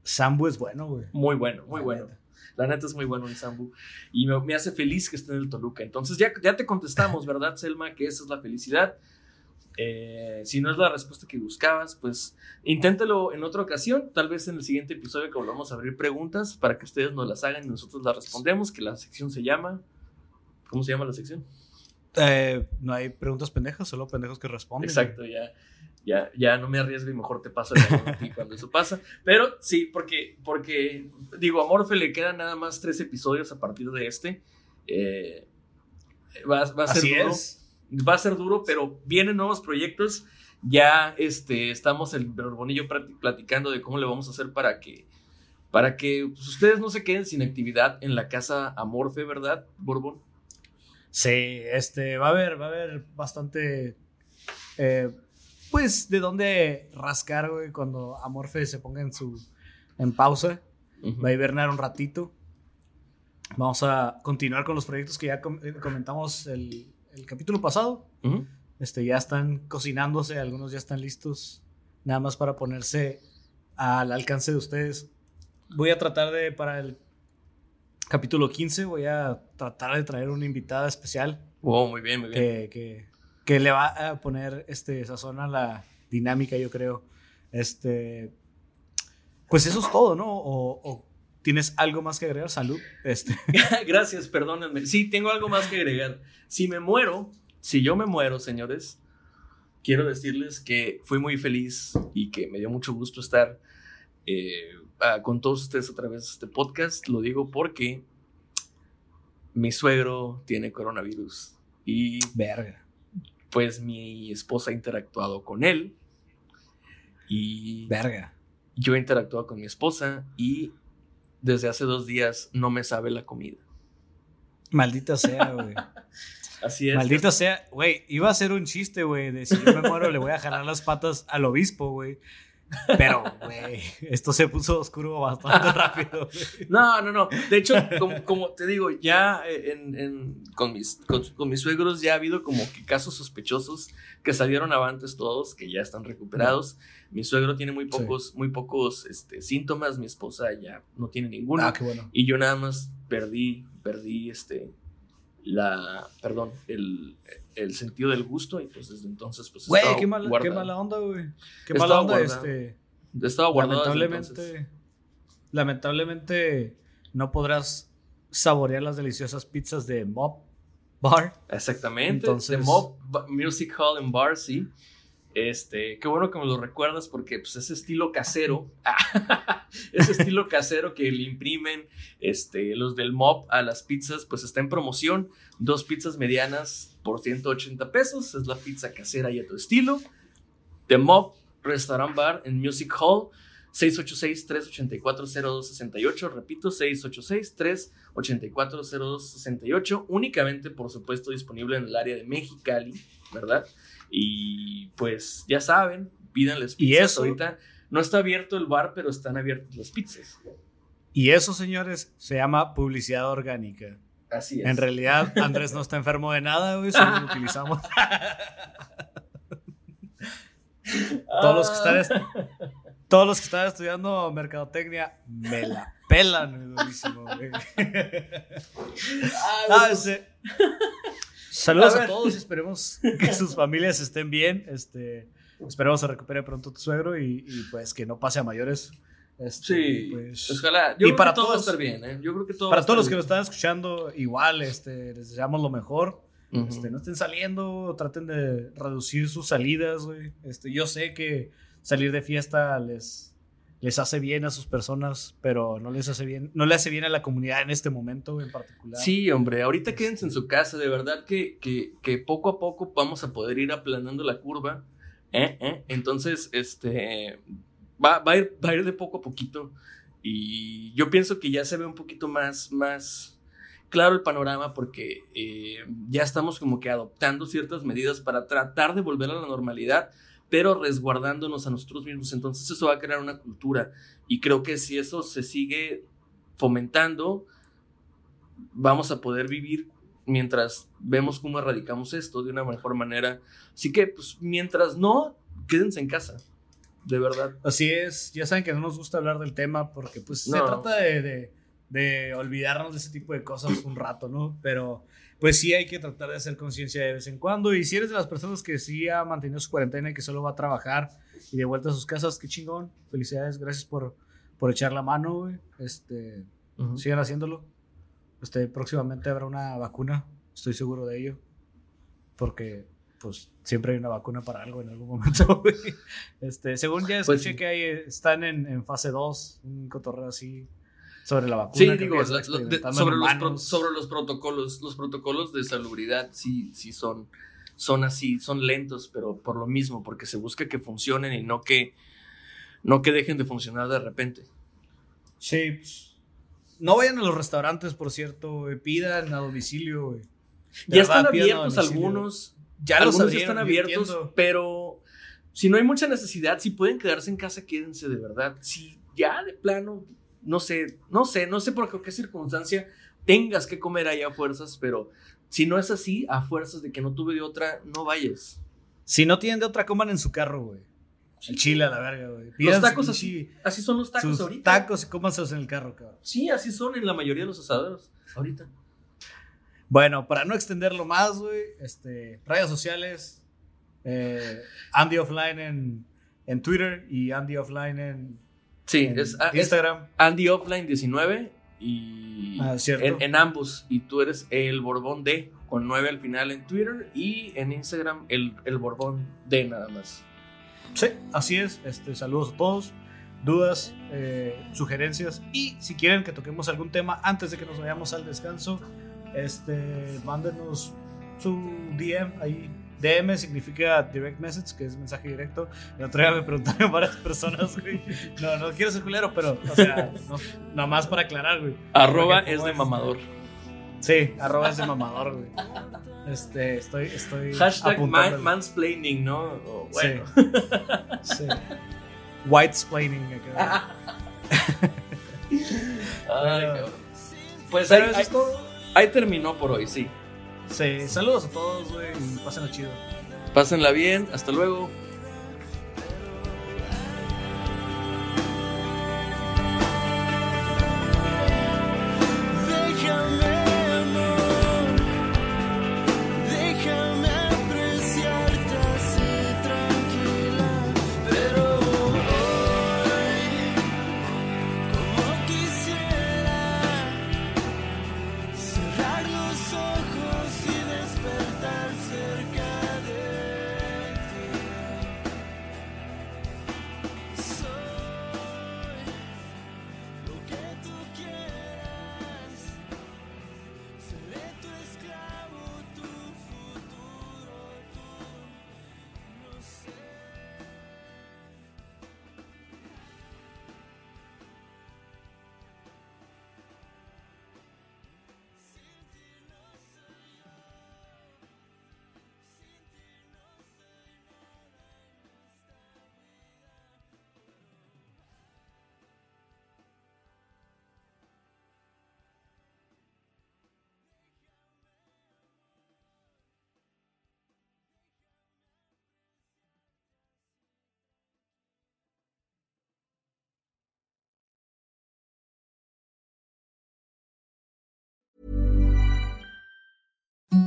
Sambu es bueno, güey. Muy bueno, muy La bueno. neta. La neta es muy bueno el Sambu. Y me, me hace feliz que esté en el Toluca. Entonces ya, ya te contestamos, ¿verdad, Selma? Que esa es la felicidad. Eh, si no es la respuesta que buscabas, pues inténtelo en otra ocasión. Tal vez en el siguiente episodio que volvamos a abrir preguntas para que ustedes nos las hagan y nosotros las respondemos. Que la sección se llama. ¿Cómo se llama la sección? Eh, no hay preguntas pendejas, solo pendejos que responden. Exacto, ya, ya, ya no me arriesgo y mejor te paso el cuando eso pasa. Pero sí, porque, porque digo, a Morfe le quedan nada más tres episodios a partir de este. Eh, va, va a ser Así duro. es. Va a ser duro, pero vienen nuevos proyectos. Ya este, estamos el Borbonillo platicando de cómo le vamos a hacer para que, para que pues, ustedes no se queden sin actividad en la casa Amorfe, ¿verdad, Borbón? Sí, este, va a haber, va a haber bastante, eh, pues, de dónde rascar, güey, cuando Amorfe se ponga en su, en pausa. Va a hibernar un ratito. Vamos a continuar con los proyectos que ya com- eh, comentamos el, el capítulo pasado. Este, ya están cocinándose, algunos ya están listos, nada más para ponerse al alcance de ustedes. Voy a tratar de, para el capítulo 15, voy a tratar de traer una invitada especial Oh, muy bien, muy bien. que, que, que le va a poner este, sazón a la dinámica, yo creo. Este, pues eso es todo, ¿no? O, o tienes algo más que agregar, salud. Este, Gracias, perdónenme. Sí, tengo algo más que agregar. Si me muero, si yo me muero, señores, quiero decirles que fui muy feliz y que me dio mucho gusto estar eh, con todos ustedes a través de este podcast. Lo digo porque mi suegro tiene coronavirus y verga. pues mi esposa ha interactuado con él y Verga. yo he interactuado con mi esposa y desde hace dos días no me sabe la comida. Maldita sea, güey. Así es. Maldita sea, güey. Iba a ser un chiste, güey, de si yo me muero le voy a jalar las patas al obispo, güey. Pero, güey, esto se puso oscuro bastante rápido. No, no, no. De hecho, como, como te digo, ya eh, en, en- con, mis, con, con mis suegros ya ha habido como que casos sospechosos que salieron avantes todos, que ya están recuperados. Mi suegro tiene muy pocos, muy pocos este, síntomas, mi esposa ya no tiene ninguno. Ah, qué bueno. Y yo nada más perdí, perdí este, la, perdón, el, el sentido del gusto y pues desde entonces pues Güey, estaba qué mala, qué mala onda, güey. Qué Estaba mala onda, guardado. este. Estaba guardado. Lamentablemente, lamentablemente no podrás saborear las deliciosas pizzas de Mob Bar. Exactamente. Entonces- The Mob Music Hall and Bar, sí. Este, qué bueno que me lo recuerdas porque pues ese estilo casero, ese estilo casero que le imprimen este, los del Mob a las pizzas, pues está en promoción. Dos pizzas medianas por 180 pesos. Es la pizza casera y a tu estilo. The Mob Restaurant Bar en Music Hall. 686-384-0268. Repito, 686-384-0268. Únicamente, por supuesto, disponible en el área de Mexicali, ¿verdad? Y pues ya saben, pídanles pizzas. Y eso- Ahorita no está abierto el bar, pero están abiertas las pizzas. Y eso, señores, se llama publicidad orgánica. Así es. En realidad, Andrés no está enfermo de nada, güey. Solo lo utilizamos. todos, los que están est- todos los que están estudiando mercadotecnia me la pelan, güey, durísimo, güey. Ah, ese- Saludos A a, todos y esperemos que sus familias estén bien. Este, esperemos se recupere pronto tu suegro y, y, pues que no pase a mayores. Este, Sí, pues, ojalá. Yo y creo para que todo va a todos- estar bien, ¿eh? Yo creo que todo para todos los que nos están escuchando, igual, este, les deseamos lo mejor. Este, no estén saliendo, traten de reducir sus salidas, güey. Este, yo sé que salir de fiesta les, les hace bien a sus personas, pero no les hace bien, no le hace bien a la comunidad en este momento en particular. Sí, hombre, ahorita quédense en su casa, de verdad que, que, que poco a poco vamos a poder ir aplanando la curva. ¿eh? ¿eh? Entonces, este, va, va, a ir, va a ir de poco a poquito y yo pienso que ya se ve un poquito más, más claro el panorama porque eh, ya estamos como que adoptando ciertas medidas para tratar de volver a la normalidad, pero resguardándonos a nosotros mismos. Entonces eso va a crear una cultura y creo que si eso se sigue fomentando, vamos a poder vivir mientras vemos cómo erradicamos esto de una mejor manera. Así que, pues, mientras no, quédense en casa. De verdad. Así es, ya saben que no nos gusta hablar del tema porque pues se No. trata de, de- de olvidarnos de ese tipo de cosas un rato, ¿no? Pero pues sí hay que tratar de hacer conciencia de vez en cuando y si eres de las personas que sí ha mantenido su cuarentena y que solo va a trabajar y de vuelta a sus casas, qué chingón, felicidades, gracias por, por echar la mano, güey. Este, sigan haciéndolo. Este, próximamente habrá una vacuna, estoy seguro de ello. Porque, pues, siempre hay una vacuna para algo en algún momento, güey. Este, según ya Pues escuché que hay, están en, en fase 2, un cotorreo así sobre la vacuna. Sí, digo, la- lo- de- sobre, los pro- humanos. sobre los protocolos, los protocolos de salubridad sí, sí son, son así, son lentos, pero por lo mismo, porque se busca que funcionen y no que, no que dejen de funcionar de repente. Sí, pues, No vayan a los restaurantes, por cierto, pidan a domicilio, güey. Ya verdad, están abiertos algunos, Ya los algunos ya abrieron, están abiertos, pero si no hay mucha necesidad, si pueden quedarse en casa, quédense de verdad. Si ya de plano, no sé, no sé, no sé por qué circunstancia tengas que comer ahí a fuerzas, pero si no es así, a fuerzas de que no tuve de otra, no vayas. Si no tienen de otra, coman en su carro, güey. El chile a la verga, güey. Los tacos así, así son los tacos sus ahorita. tacos y cómanselos en el carro, cabrón. Sí, así son en la mayoría de los asaderos ahorita. Bueno, para no extenderlo más, güey, este, redes sociales, eh, Andy Offline en, en Twitter y Andy Offline en, Sí, es, ah, es Instagram. Andy Offline 19 y Ah, en ambos. Y tú eres el Borbón D con 9 al final en Twitter y en Instagram el, el Borbón D nada más. Sí, así es. Este, saludos a todos. Dudas, eh, sugerencias y si quieren que toquemos algún tema antes de que nos vayamos al descanso, este, mándenos su DM ahí. DM significa direct message, que es mensaje directo. El otro día me preguntaron varias personas, güey. No, no quiero ser culero, pero, o sea, no, nada más para aclarar, güey. Arroba es de es- mamador. Sí, arroba es de mamador, güey. Este, estoy, estoy. Hashtag man- mansplaining, ¿no? Bueno. Sí. White splaining acá. Ay, Pero- cabrón. Pues Pero ahí, ahí terminó por hoy, sí. Sí, saludos a todos, güey, y pásenlo chido. Pásenla bien, hasta luego.